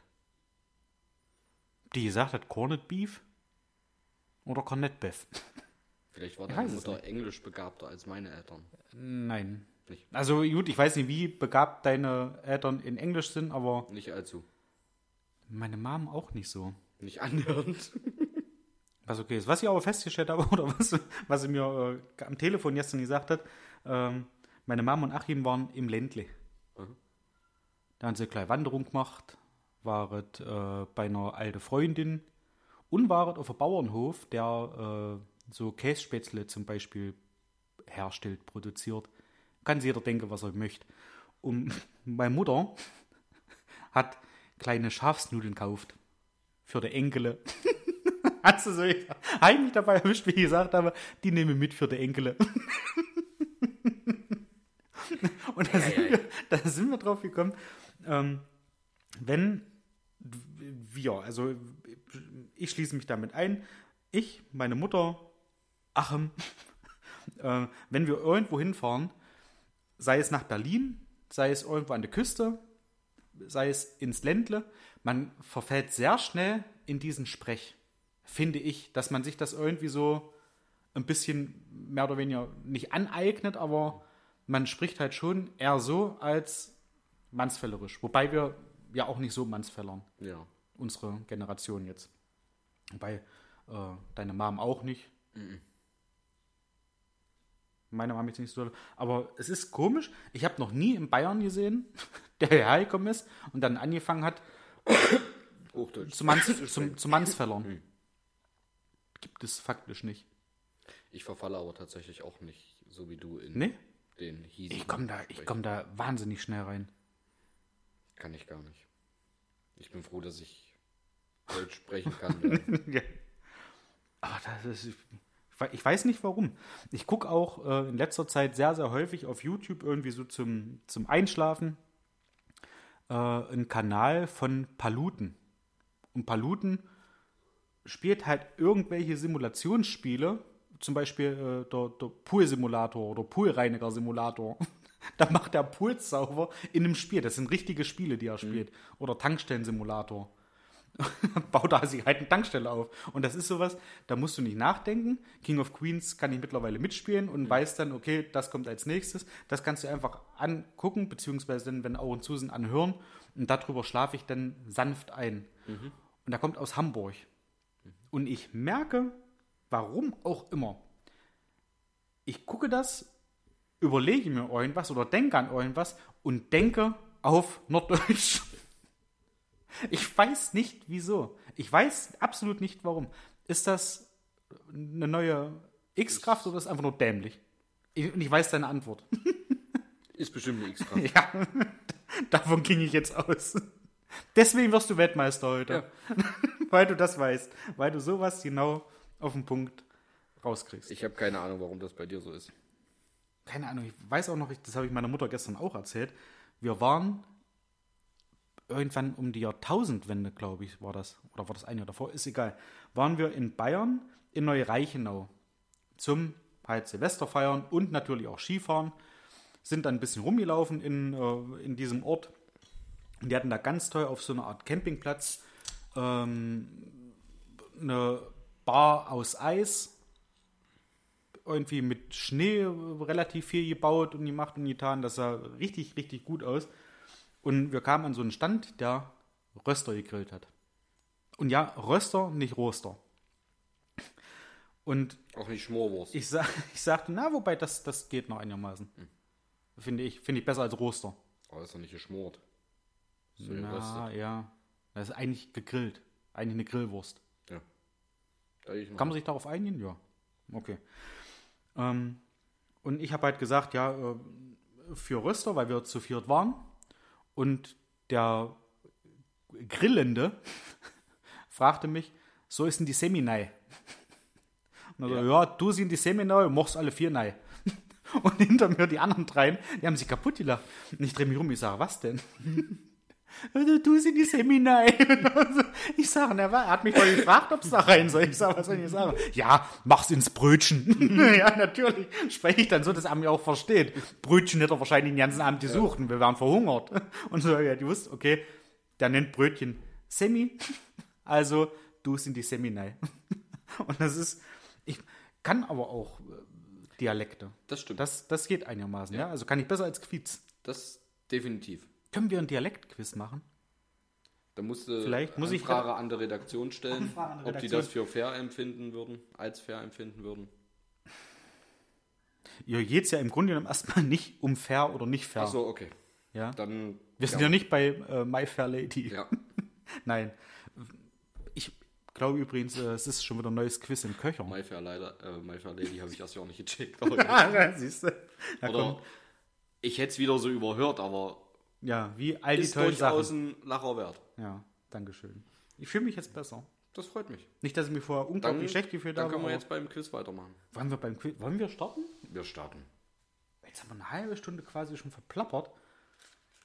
Die gesagt hat Cornet Beef oder Cornet Beef. Vielleicht war deine Mutter englisch begabter als meine Eltern. Nein. Nicht, Also gut, ich weiß nicht, wie begabt deine Eltern in Englisch sind, aber nicht allzu. meine Mom auch nicht so. Nicht annähernd. [LAUGHS] Was okay ist. Was ich aber festgestellt habe, [LAUGHS] oder was, was sie mir äh, am Telefon gestern gesagt hat, ähm, meine Mom und Achim waren im Ländle. Mhm. Da haben sie eine kleine Wanderung gemacht, waren äh, bei einer alten Freundin und waren auf einem Bauernhof, der äh, so Kässpätzle zum Beispiel herstellt, produziert. Kann sich jeder denken, was er möchte. Und [LAUGHS] meine Mutter [LAUGHS] hat kleine Schafsnudeln gekauft. Für die Enkele. [LAUGHS] Hast du so heimlich dabei erwischt, wie ich gesagt habe, die nehme mit für die Enkele. Und da sind, wir, da sind wir drauf gekommen, ähm, wenn wir, also ich schließe mich damit ein, ich, meine Mutter, Achim, [LAUGHS] äh, wenn wir irgendwo hinfahren, sei es nach Berlin, sei es irgendwo an der Küste, sei es ins Ländle, man verfällt sehr schnell in diesen Sprech, finde ich, dass man sich das irgendwie so ein bisschen mehr oder weniger nicht aneignet, aber man spricht halt schon eher so als mannsfällerisch. Wobei wir ja auch nicht so mannsfällern, Ja. unsere Generation jetzt. Wobei äh, deine Mom auch nicht. Meine Mom jetzt nicht so. Aber es ist komisch. Ich habe noch nie in Bayern gesehen, [LAUGHS] der hergekommen ist und dann angefangen hat, [COUGHS] Hochdeutsch. zu, Manns, [COUGHS] zum, zu Mannsfällern. Gibt es faktisch nicht. Ich verfalle aber tatsächlich auch nicht, so wie du in Nee? den hiesigen. Ich komme da, ich komm da wahnsinnig schnell rein. Kann ich gar nicht. Ich bin froh, dass ich Deutsch sprechen kann. [LAUGHS] Ja. Aber das ist. Ich weiß nicht warum. Ich gucke auch äh, in letzter Zeit sehr, sehr häufig auf YouTube irgendwie so zum, zum Einschlafen äh, einen Kanal von Paluten. Und Paluten spielt halt irgendwelche Simulationsspiele, zum Beispiel äh, der, der Pool-Simulator oder Poolreiniger-Simulator. [LAUGHS] [LAUGHS] da macht der Pool sauber in einem Spiel. Das sind richtige Spiele, die er spielt. Oder Tankstellen-Simulator. [LAUGHS] baut da sich halt eine Tankstelle auf. Und das ist sowas, da musst du nicht nachdenken. King of Queens kann ich mittlerweile mitspielen und weiß dann, okay, das kommt als nächstes. Das kannst du einfach angucken, beziehungsweise dann, wenn Augen zu sind, anhören. Und darüber schlafe ich dann sanft ein. Und da kommt aus Hamburg. Und ich merke, warum auch immer, ich gucke das, überlege mir irgendwas oder denke an irgendwas und denke auf Norddeutsch. [LAUGHS] Ich weiß nicht wieso. Ich weiß absolut nicht warum. Ist das eine neue X-Kraft oder ist es einfach nur dämlich? Ich, und ich weiß deine Antwort. [LAUGHS] Ist bestimmt eine X-Kraft. Ja, [LAUGHS] davon ging ich jetzt aus. Deswegen wirst du Weltmeister heute. weil du das weißt. Weil du sowas genau auf den Punkt rauskriegst. Ich habe keine Ahnung, warum das bei dir so ist. Keine Ahnung, ich weiß auch noch, ich- das habe ich meiner Mutter gestern auch erzählt. Wir waren irgendwann um die Jahrtausendwende, glaube ich, war das. Oder war das ein Jahr davor? Ist egal. Waren wir in Bayern, in Neureichenau. Zum halt Silvester feiern und natürlich auch Skifahren. Sind dann ein bisschen rumgelaufen in, äh, in diesem Ort. Und die hatten da ganz toll auf so einer Art Campingplatz ähm, eine Bar aus Eis irgendwie mit Schnee relativ viel gebaut und gemacht und getan. Das sah richtig, richtig gut aus. Und wir kamen an so einen Stand, der Röster gegrillt hat. Und ja, Röster, nicht Roster. Und Auch nicht Schmorwurst. ich, sag, [LAUGHS] ich sagte, na, wobei, das, das geht noch einigermaßen. Finde ich, finde ich besser als Roster. Aber ist doch nicht geschmort. So Na, geröstet. ja. Das ist eigentlich gegrillt. Eigentlich eine Grillwurst. Ja. Kann man sich darauf einigen? Ja. Okay. Ähm, Und ich habe halt gesagt, ja, äh, für Röster, weil wir zu viert waren. Und der Grillende [LAUGHS] fragte mich, so ist denn die Seminei? Und er so, ja, du sind die Seminei und machst alle vier nei. [LAUGHS] Und hinter mir die anderen dreien, die haben sich kaputt gelacht. Und ich drehe mich rum, ich sage, was denn? [LAUGHS] Also, Du sind die Seminei. [LAUGHS] Ich sage, er hat mich voll gefragt, ob es da rein soll. Ich sage, was soll ich sagen? Ja, mach's ins Brötchen. [LAUGHS] ja, natürlich. Spreche ich dann so, dass er mich auch versteht. Brötchen hätte er wahrscheinlich den ganzen Abend gesucht und wir waren verhungert. [LAUGHS] Und so, ja, die wusste, okay, der nennt Brötchen Semi. Also, du sind die Seminei. Und das ist, ich kann aber auch äh, Dialekte. Das stimmt. Das, das geht einigermaßen, ja. Also kann ich besser als Quiz. Das definitiv. Können wir einen Dialektquiz machen? Da musste Vielleicht muss eine ich- Frage an die Redaktion stellen, Anfrage an die ob die Redaktion. das für fair empfinden würden, als fair empfinden würden. Geht es ja im Grunde genommen erstmal nicht um fair oder nicht fair. Ach so, okay. ja? Dann Wir sind ja, nicht bei äh, My Fair Lady. Ja. [LAUGHS] Nein. Ich glaube übrigens, äh, es ist schon wieder ein neues Quiz in Köcher. My Fair leider, äh, My Fair Lady habe ich erst ja auch nicht gecheckt. [LAUGHS] Ja. Ah, siehst du. Ja, Oder komm. ich hätte es wieder so überhört, aber ja, wie all die ist tollen durchaus Sachen. ein Lacher wert. Ja, Dankeschön. Ich fühle mich jetzt besser. Das freut mich. Nicht, dass ich mich vorher Dann, unglaublich schlecht gefühlt dann habe. können wir aber- jetzt beim Quiz weitermachen. wollen wir beim Quiz, wollen wir starten? Wir starten. Jetzt haben wir eine halbe Stunde quasi schon verplappert.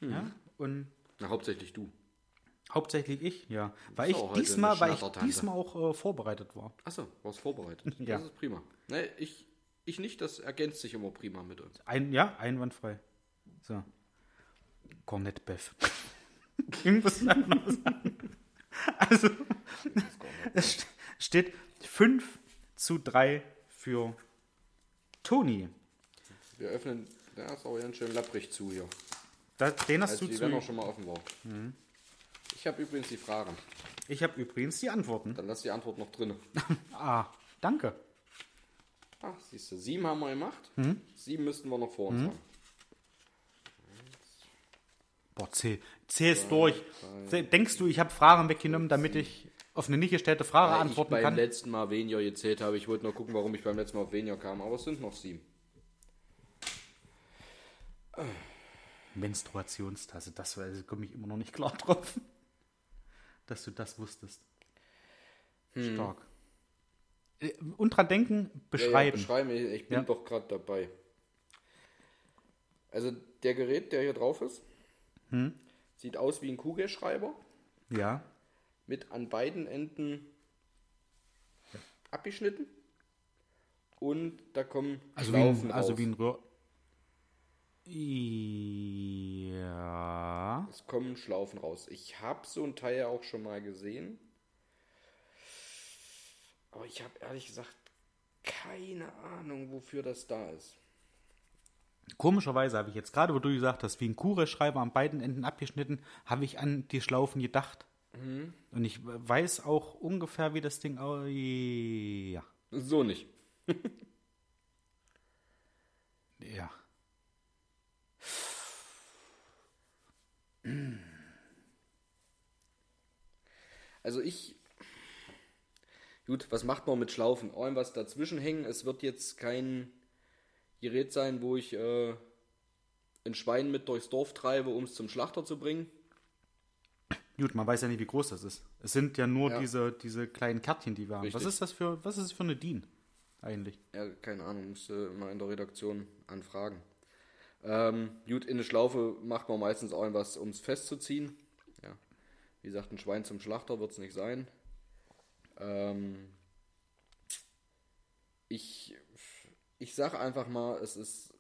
Hm. Ja, und Na, hauptsächlich du. hauptsächlich ich, ja. Weil ich auch heute diesmal, eine weil ich Schnattertante. diesmal auch äh, vorbereitet war. Achso, warst vorbereitet. [LAUGHS] Ja. Das ist prima. Nee, ich, ich nicht, das ergänzt sich immer prima mit uns. Ein, ja, einwandfrei. So. Cornet Beff. Irgendwas [LAUGHS] noch sagen. Also, es st- steht 5 zu 3 für Toni. Wir öffnen, der ist aber ganz schön lapprig zu hier. Da, den hast Als du die zu. er schon mal offen war. Ich habe übrigens die Fragen. Ich habe übrigens die Antworten. Dann lass die Antwort noch drin. [LAUGHS] Ah, danke. Ach, siehst du, sieben haben wir gemacht. Hm? Sieben müssten wir noch vor uns haben. Boah, zähl, zähl es durch. Denkst du, ich habe Fragen weggenommen, damit ich auf eine nicht gestellte Frage Weil ich antworten beim kann? letzten Mal weniger gezählt habe. Ich wollte nur gucken, warum ich beim letzten Mal auf weniger kam. Aber es sind noch sieben. Menstruationstasse, das also komme ich immer noch nicht klar drauf. Dass du das wusstest. Stark. Äh, Und dran denken, beschreiben. Ja, ja, beschreiben. Ich, ich bin Ja. doch gerade dabei. Also der Gerät, der hier drauf ist, Hm? sieht aus wie ein Kugelschreiber Ja. mit an beiden Enden abgeschnitten. Und da kommen Also, wie Schlaufen ein, also raus. wie ein Röhr. Ja. Es kommen Schlaufen raus. Ich habe so ein Teil auch schon mal gesehen. Aber ich habe ehrlich gesagt keine Ahnung, wofür das da ist. Komischerweise habe ich jetzt gerade, wo du gesagt hast, wie ein Kugelschreiber an beiden Enden abgeschnitten, habe ich an die Schlaufen gedacht. Und ich weiß auch ungefähr, wie das Ding. au- Ja. So nicht. [LAUGHS] Ja. Also ich. Gut, was macht man mit Schlaufen? Irgendwas dazwischen hängen. Es wird jetzt kein Gerät sein, wo ich äh, ein Schwein mit durchs Dorf treibe, um es zum Schlachter zu bringen. Gut, man weiß ja nicht, wie groß das ist. Es sind ja nur Ja. diese, diese kleinen Kärtchen, die wir haben. Was Richtig. ist das für, was ist das für eine DIN eigentlich? Ja, keine Ahnung, musste mal in der Redaktion anfragen. Ähm, gut, in eine Schlaufe macht man meistens auch irgendwas, um es festzuziehen. Ja. Wie gesagt, ein Schwein zum Schlachter wird es nicht sein. Ähm, ich ich sage einfach mal, es ist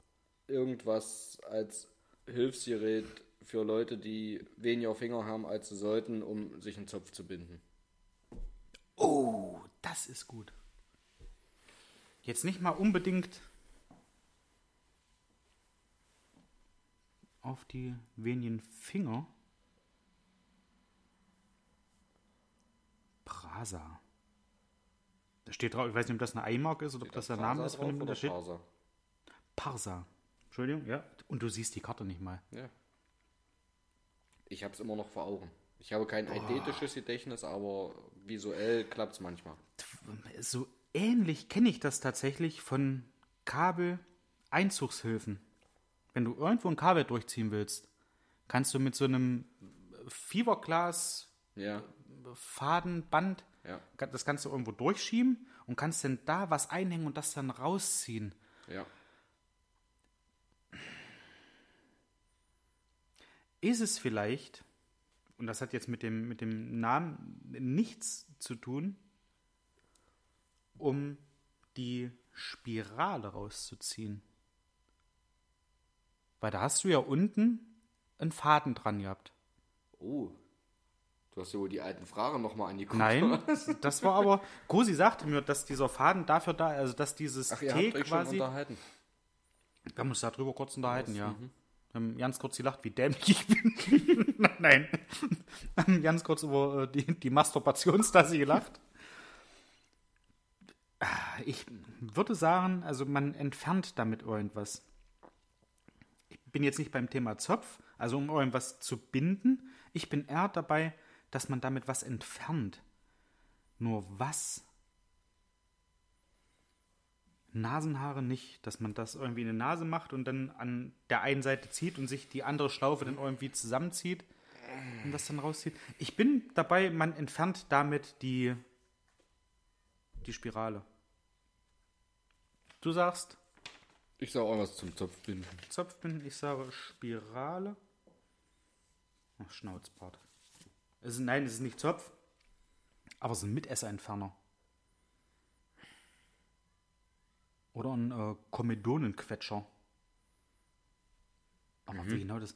irgendwas als Hilfsgerät für Leute, die weniger Finger haben, als sie sollten, um sich einen Zopf zu binden. Oh, das ist gut. Jetzt nicht mal unbedingt auf die wenigen Finger. Prasa. Da steht drauf, ich weiß nicht, ob das eine Eimark ist oder ob das der Name ist von dem, da steht. Parser? Parsa. Entschuldigung, ja. Und du siehst die Karte nicht mal. Ja. Ich habe es immer noch vor Augen. Ich habe kein eidetisches Gedächtnis, aber visuell klappt es manchmal. So ähnlich kenne ich das tatsächlich von Kabel Einzugshilfen. Wenn du irgendwo ein Kabel durchziehen willst, kannst du mit so einem Fiberglas Ja, Fadenband, ja, das kannst du irgendwo durchschieben und kannst dann da was einhängen und das dann rausziehen. ja. Ist es vielleicht, und das hat jetzt mit dem, mit dem Namen nichts zu tun, um die Spirale rauszuziehen? Weil da hast du ja unten einen Faden dran gehabt. Oh. Du hast ja wohl die alten Fragen nochmal angeguckt. Nein, das war aber. Gosi sagte mir, dass dieser Faden dafür da, also dass dieses Ach, ihr T habt euch schon quasi. unterhalten. Wir haben uns darüber kurz unterhalten, ja. Wir haben ganz kurz gelacht, wie dämlich ich bin. [LAUGHS] Nein. Wir haben ganz kurz über äh, die, die Masturbationstasse gelacht. Ah, Ich würde sagen, also man entfernt damit irgendwas. Ich bin jetzt nicht beim Thema Zopf, also um irgendwas zu binden. Ich bin eher dabei, dass man damit was entfernt. Nur was? Nasenhaare nicht, dass man das irgendwie in die Nase macht und dann an der einen Seite zieht und sich die andere Schlaufe dann irgendwie zusammenzieht und das dann rauszieht. Ich bin dabei, man entfernt damit die, die Spirale. Du sagst Ich sag auch was zum Zopfbinden. Zopfbinden, ich sage Spirale. Ach, Schnauzbart. Es ist, nein, es ist nicht Zopf, aber es ist ein Mitesserentferner. Oder ein äh, Komedonenquetscher. Aber wie genau das.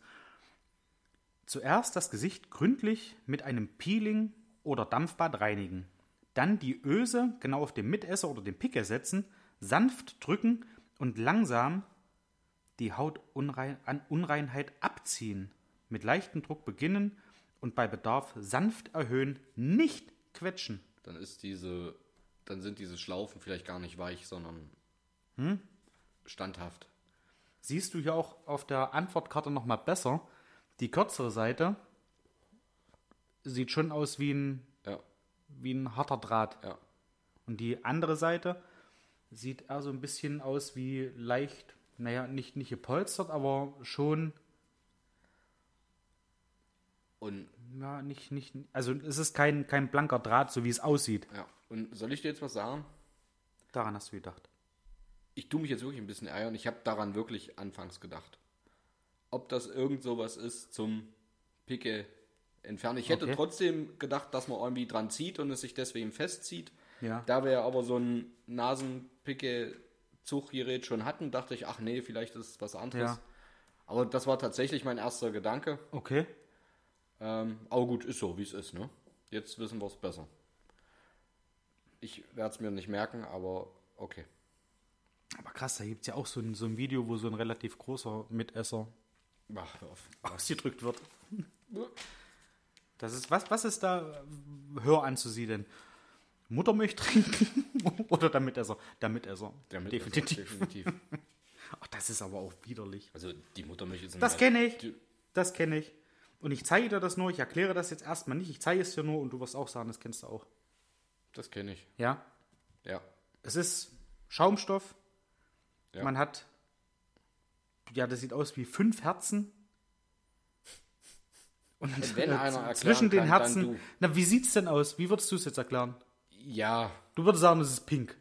Zuerst das Gesicht gründlich mit einem Peeling oder Dampfbad reinigen. Dann die Öse genau auf den Mitesser oder den Picker setzen, sanft drücken und langsam die Hautunreinheit abziehen. Mit leichtem Druck beginnen und bei Bedarf sanft erhöhen, nicht quetschen. Dann ist diese, dann sind diese Schlaufen vielleicht gar nicht weich, sondern Hm? standhaft. Siehst du hier auch auf der Antwortkarte nochmal besser. Die kürzere Seite sieht schon aus wie ein, Ja, wie ein harter Draht. ja. Und die andere Seite sieht eher so ein bisschen aus wie leicht, naja, nicht, nicht gepolstert, aber schon, Und ja, nicht, nicht, also es ist kein, kein blanker Draht, so wie es aussieht. ja. Und soll ich dir jetzt was sagen? Daran hast du gedacht. Ich tue mich jetzt wirklich ein bisschen ärgern. Ich habe daran wirklich anfangs gedacht. Ob das irgend sowas ist zum Picke entfernen. Ich hätte Okay. trotzdem gedacht, dass man irgendwie dran zieht und es sich deswegen festzieht. Ja. Da wir aber so ein Nasenpicke-Zuggerät schon hatten, dachte ich, ach nee, vielleicht ist es was anderes. Ja. Aber das war tatsächlich mein erster Gedanke. Okay. Ähm, aber gut, ist so, wie es ist, ne? Jetzt wissen wir es besser. Ich werde es mir nicht merken, aber okay. Aber krass, da gibt es ja auch so ein, so ein Video, wo so ein relativ großer Mitesser Ach, ausgedrückt wird. Das ist, was, was ist da hör anzusiedeln? Muttermilch trinken [LAUGHS] oder der Mitesser? Der Mitesser. Damit Definitiv. definitiv. [LAUGHS] Ach, das ist aber auch widerlich. Also die Muttermilch ist Das kenne ich. Das kenne ich. Und ich zeige dir das nur. Ich erkläre das jetzt erstmal nicht. Ich zeige es dir nur und du wirst auch sagen, das kennst du auch. Das kenne ich. Ja? Ja. Es ist Schaumstoff. Ja. Man hat, ja, das sieht aus wie fünf Herzen. Und wenn äh, einer zwischen den kann, Herzen. Na, wie sieht's denn aus? Wie würdest du es jetzt erklären? Ja. Du würdest sagen, es ist pink.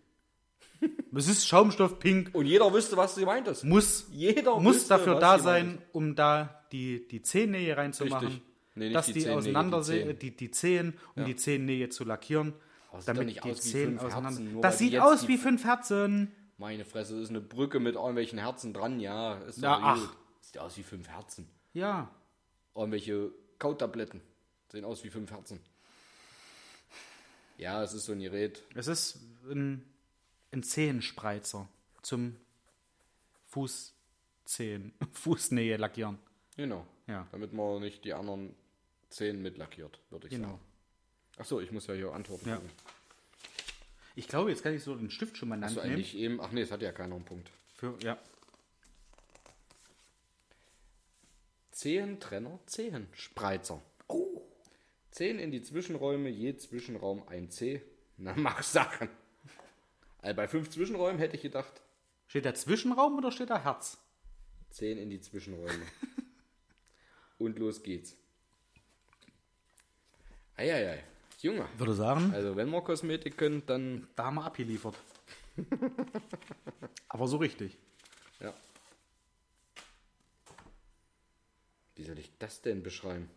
[LAUGHS] es ist Schaumstoff pink. Und jeder wüsste, was sie meint ist. Muss, Jeder muss wüsste, dafür da sein, um da die, die Zehennähe reinzumachen. Richtig. Nee, dass die die, auseinander die die, die Zehen, um die Zehennähe zu lackieren. Doch damit die Zehen auseinander. Herzen, das sieht aus wie fünf Herzen. Meine Fresse, das ist eine Brücke mit irgendwelchen Herzen dran, ja. Ist Ja, gut. ach. Sieht aus wie fünf Herzen. Ja. Irgendwelche Kautabletten sehen aus wie fünf Herzen. Ja, es ist so ein Gerät. Es ist ein, ein Zehenspreizer zum Fußzehen, [LAUGHS] Fußnähe lackieren. Genau. Ja. Damit man nicht die anderen Zehen mitlackiert, würde ich Genau. sagen. Achso, ich muss ja hier antworten. Ja. Ich glaube, jetzt kann ich so den Stift schon mal Hand nehmen. eigentlich eben. Ach nee, es hat ja keiner einen Punkt. Für, ja. Zehentrenner, Zehenspreizer. Oh. Zehn in die Zwischenräume, je Zwischenraum ein C. Na, mach Sachen. Also bei fünf Zwischenräumen hätte ich gedacht, Steht da Zwischenraum oder steht da Herz? 10 in die Zwischenräume. [LAUGHS] Und los geht's. Eieiei. Junge. Würde sagen, Also wenn wir Kosmetik können, dann da haben wir abgeliefert. [LAUGHS] Aber so richtig. ja. Wie soll ich das denn beschreiben?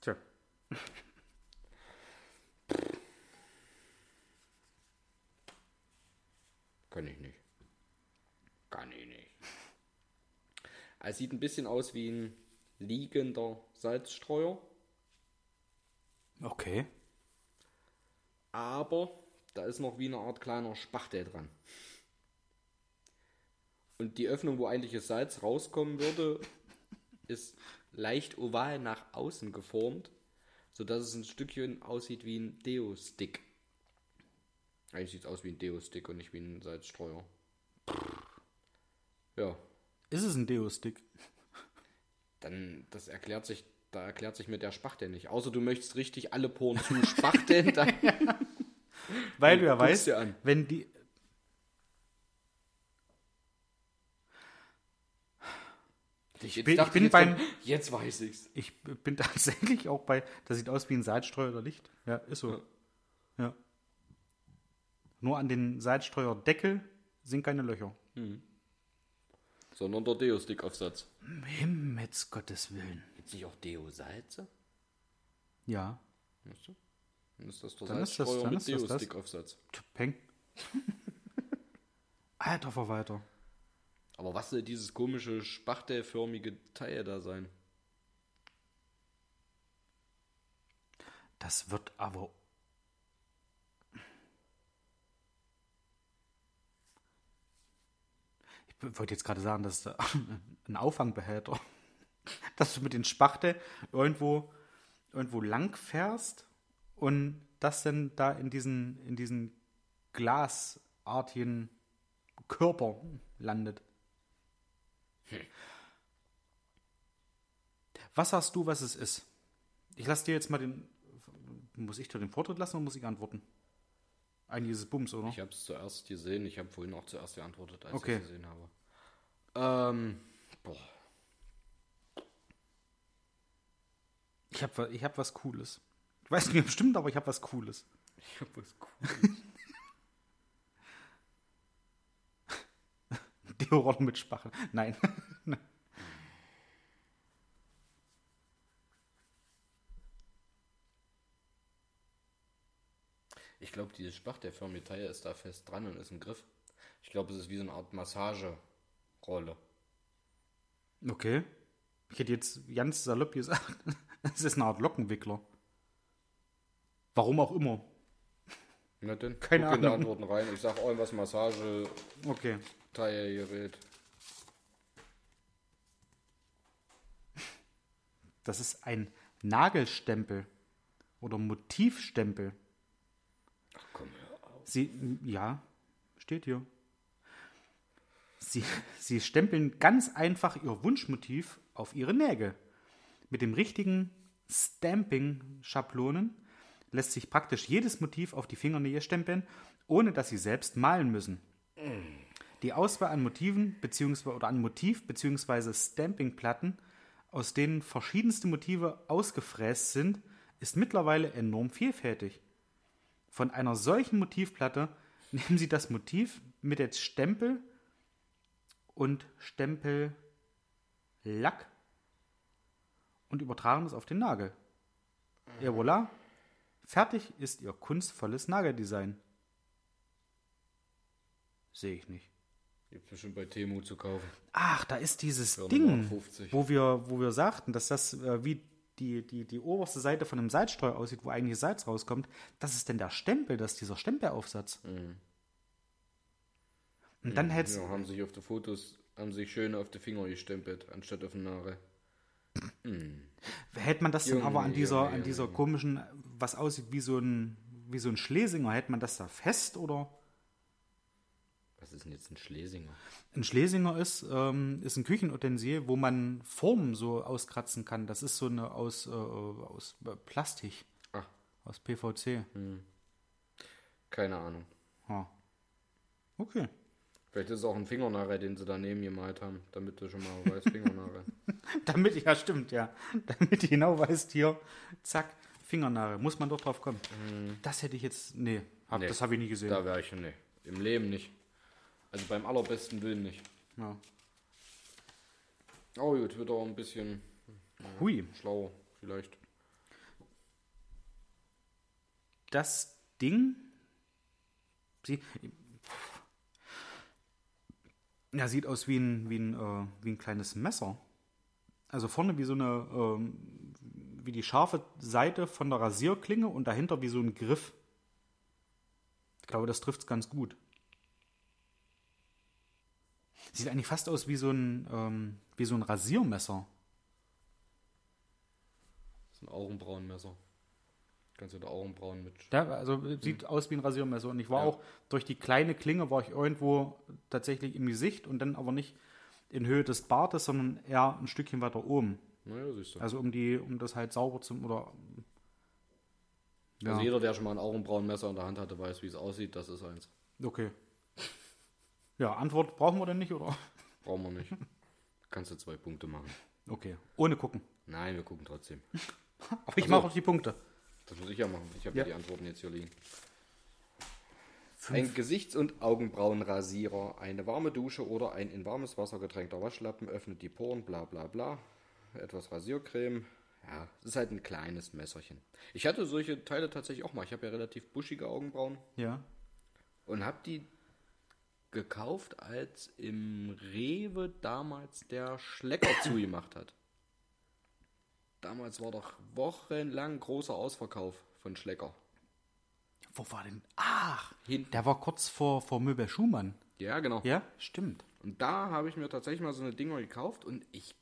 Tja. Kann ich nicht. Kann ich nicht. Es sieht ein bisschen aus wie ein liegender Salzstreuer, Okay. aber da ist noch wie eine Art kleiner Spachtel dran. Und die Öffnung, wo eigentlich das Salz rauskommen würde, [LAUGHS] ist leicht oval nach außen geformt, sodass es ein Stückchen aussieht wie ein Deo-Stick. Eigentlich sieht es aus wie ein Deo-Stick und nicht wie ein Salzstreuer. Ja, Ist es ein Deo-Stick? Dann das erklärt sich, da erklärt sich mit der Spachtel nicht. Außer du möchtest richtig alle Poren zu spachteln, dann [LAUGHS] Weil du ja weißt, wenn die. ich bin- ich bin jetzt, beim- kommt- jetzt weiß ich's. Ich bin [LAUGHS] tatsächlich auch bei. Das sieht aus wie ein Salzstreuer oder Licht. Ja, ist so. Ja. Nur an den Salzstreuerdeckel sind keine Löcher. Sondern der Deo-Stick-Aufsatz. Um Himmels Gottes Willen. Gibt nicht auch Deo-Salze? Ja. Weißt du? Dann ist das der Dann das- Salzstreuer dann mit ist das das. Deo-Stick-Aufsatz. Peng. [LAUGHS] Alter Verwalter. Aber was soll dieses komische, spachtelförmige Teil da sein? Das wird aber. Ich wollte jetzt gerade sagen, das ist äh, [LAUGHS] ein Auffangbehälter. [LAUGHS] Dass du mit den Spachtel irgendwo, irgendwo lang fährst und das dann da in diesen, in diesen glasartigen Körper landet. Was sagst du, was es ist? Ich lasse dir jetzt mal den. Muss ich dir den Vortritt lassen oder muss ich antworten? Eigentlich ist es Bums, oder? Ich habe es zuerst gesehen. Ich habe vorhin auch zuerst geantwortet, als Okay. ich es gesehen habe. Ähm, boah. Ich habe ich hab was Cooles. Ich weiß nicht bestimmt, aber ich habe was Cooles. Ich hab was cool. [LAUGHS] Deoron mit Spachel. Nein. Ich glaube, dieses spachtelförmige Teil ist da fest dran und ist ein Griff. Ich glaube, es ist wie so eine Art Massagerolle. Okay. Ich hätte jetzt ganz salopp gesagt, [LAUGHS] es ist eine Art Lockenwickler. Warum auch immer. Na denn, Keine guck in die Ahnung. Antworten rein. Ich sag irgendwas Massage, Okay. Teilgerät. Das ist ein Nagelstempel oder Motivstempel. Ach komm, hör auf. Sie, ja, steht hier. Sie, sie stempeln ganz einfach ihr Wunschmotiv auf ihre Nägel. Mit dem richtigen Stamping-Schablonen lässt sich praktisch jedes Motiv auf die Fingernähe stempeln, ohne dass sie selbst malen müssen. Die Auswahl an Motiven beziehungsweise oder an Motiv bzw. Stampingplatten, aus denen verschiedenste Motive ausgefräst sind, ist mittlerweile enorm vielfältig. Von einer solchen Motivplatte [LAUGHS] nehmen Sie das Motiv mit jetzt Stempel und Stempellack und übertragen es auf den Nagel. Et voilà, fertig ist Ihr kunstvolles Nageldesign. Sehe ich nicht. Gibt's bestimmt bei Temu zu kaufen. Ach, da ist dieses Ding, Nummer 50. wo wir, wo wir sagten, dass das äh, wie die, die, die oberste Seite von einem Salzstreuer aussieht, wo eigentlich Salz rauskommt. Das ist denn der Stempel, das ist dieser Stempelaufsatz. Mhm. Und dann hältst Ja, haben sich auf die Fotos, haben sich schön auf die Finger gestempelt, anstatt auf den Nagel. [LAUGHS] hält man das dann Junge, aber an dieser, Junge, an dieser komischen, was aussieht wie so ein, wie so ein Schlesinger, hält man das da fest oder? Was ist denn jetzt ein Schlesinger? Ein Schlesinger ist, ähm, ist ein Küchenutensil, wo man Formen so auskratzen kann. Das ist so eine aus, äh, aus äh, Plastik, Ach, aus PVC. keine Ahnung. Ja. Okay. Vielleicht ist es auch ein Fingernagel, den sie daneben gemalt haben, damit du schon mal weißt, Fingernagel. [LAUGHS] Damit, ja, stimmt, ja. [LAUGHS] Damit du genau weißt, hier, zack, Fingernagel. Muss man doch drauf kommen. Das hätte ich jetzt, nee, hab, Nee, das habe ich nie gesehen. Da wäre ich nee. Im Leben nicht. Also beim allerbesten Willen nicht. Ja. Oh gut, wird auch ein bisschen Hui, schlau, vielleicht. das Ding, sie, ja, sieht aus wie ein, wie ein, äh, wie ein kleines Messer. Also vorne wie so eine, ähm, wie die scharfe Seite von der Rasierklinge und dahinter wie so ein Griff. Ich glaube, das trifft es ganz gut. Sieht eigentlich fast aus wie so ein, ähm, wie so ein Rasiermesser. Das ist ein Augenbrauenmesser. Kannst du da Augenbrauen mit. Ja, also äh, sieht aus wie ein Rasiermesser. Und ich war Ja. auch durch die kleine Klinge war ich irgendwo tatsächlich im Gesicht und dann aber nicht in Höhe des Bartes, sondern eher ein Stückchen weiter oben. Naja, siehst du. Also um die, um das halt sauber zu oder ja, Also jeder, der schon mal ein Augenbrauenmesser in der Hand hatte, weiß, wie es aussieht. Das ist eins. okay. Ja, Antwort brauchen wir denn nicht, oder? Brauchen wir nicht. Kannst du zwei Punkte machen. Okay. Ohne gucken. Nein, wir gucken trotzdem. Aber ich Ach so. mache auch die Punkte. Das muss ich ja machen. Ich habe Ja. die Antworten jetzt hier liegen. Ein Gesichts- und Augenbrauenrasierer, eine warme Dusche oder ein in warmes Wasser getränkter Waschlappen öffnet die Poren, bla bla bla. Etwas Rasiercreme. Ja, es ist halt ein kleines Messerchen. Ich hatte solche Teile tatsächlich auch mal. Ich habe ja relativ buschige Augenbrauen Ja. und habe die gekauft, als im Rewe damals der Schlecker [COUGHS] zugemacht hat. Damals war doch wochenlang großer Ausverkauf von Schlecker. Wo war denn? Ach, Hinten. der war kurz vor, vor Möbel Schumann. Ja, genau. Ja, stimmt. Und da habe ich mir tatsächlich mal so eine Dinger gekauft und ich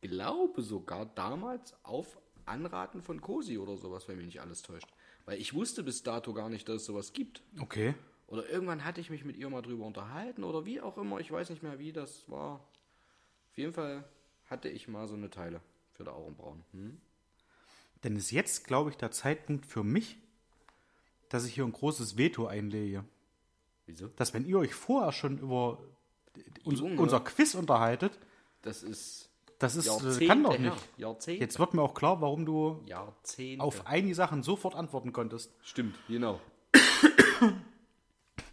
glaube sogar damals auf Anraten von Cosi oder sowas, wenn mich nicht alles täuscht. Weil ich wusste bis dato gar nicht, dass es sowas gibt. Okay. Oder irgendwann hatte ich mich mit ihr mal drüber unterhalten oder wie auch immer. Ich weiß nicht mehr, wie das war. Auf jeden Fall hatte ich mal so eine Teile für die Augenbrauen. Hm? Denn ist jetzt, glaube ich, der Zeitpunkt für mich, dass ich hier ein großes Veto einlege. Wieso? Dass wenn ihr euch vorher schon über uns, unser Quiz unterhaltet, Das ist das ist, Jahrzehnte äh, kann doch nicht. Jahrzehnte. Jetzt wird mir auch klar, warum du auf einige Sachen sofort antworten konntest. Stimmt, genau. [COUGHS]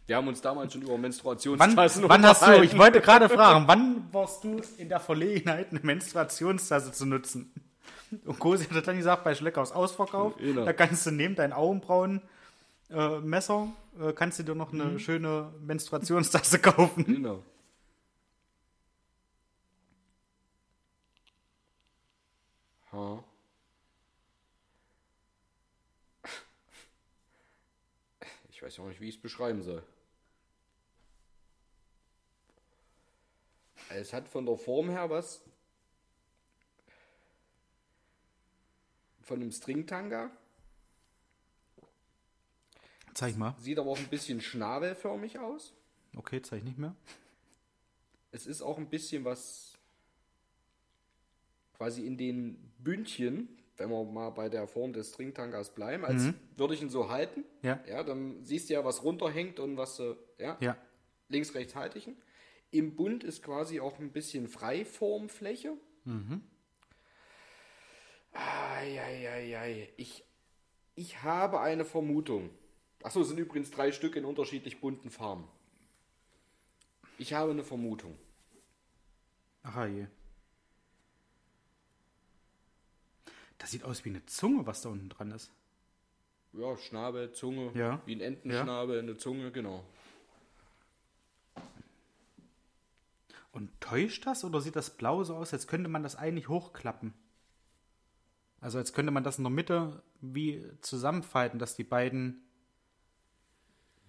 Wir haben uns damals schon über Wann, Menstruationstassen wann hast du, ich wollte gerade [LAUGHS] fragen, wann warst du in der Verlegenheit, eine Menstruationstasse zu nutzen? Und Kosi hat dann gesagt, bei Schleckers Ausverkauf, Genau. da kannst du neben dein Augenbrauen äh, Messer, äh, kannst du dir noch Mhm. eine schöne Menstruationstasse [LAUGHS] kaufen. Genau. Ha. Ich weiß auch nicht, wie ich es beschreiben soll. Es hat von der Form her was von einem Stringtanga. Zeig mal. Sieht aber auch ein bisschen schnabelförmig aus. Okay, zeig nicht mehr. Es ist auch ein bisschen was quasi in den Bündchen, wenn wir mal bei der Form des Stringtangas bleiben, als würde ich ihn so halten. Ja. Ja, dann siehst du ja, was runterhängt und was so, ja, Ja. links, rechts halte ich ihn. Im Bund ist quasi auch ein bisschen Freiformfläche. Eieiei. Ich, ich habe eine Vermutung. Achso, es sind übrigens drei Stück in unterschiedlich bunten Farben. Ich habe eine Vermutung. Ach je. Das sieht aus wie eine Zunge, was da unten dran ist. Ja, Schnabel, Zunge, Ja. wie ein Entenschnabel, eine Zunge, genau. Und täuscht das oder sieht das blau so aus, als könnte man das eigentlich hochklappen? Also als könnte man das in der Mitte wie zusammenfalten, dass die beiden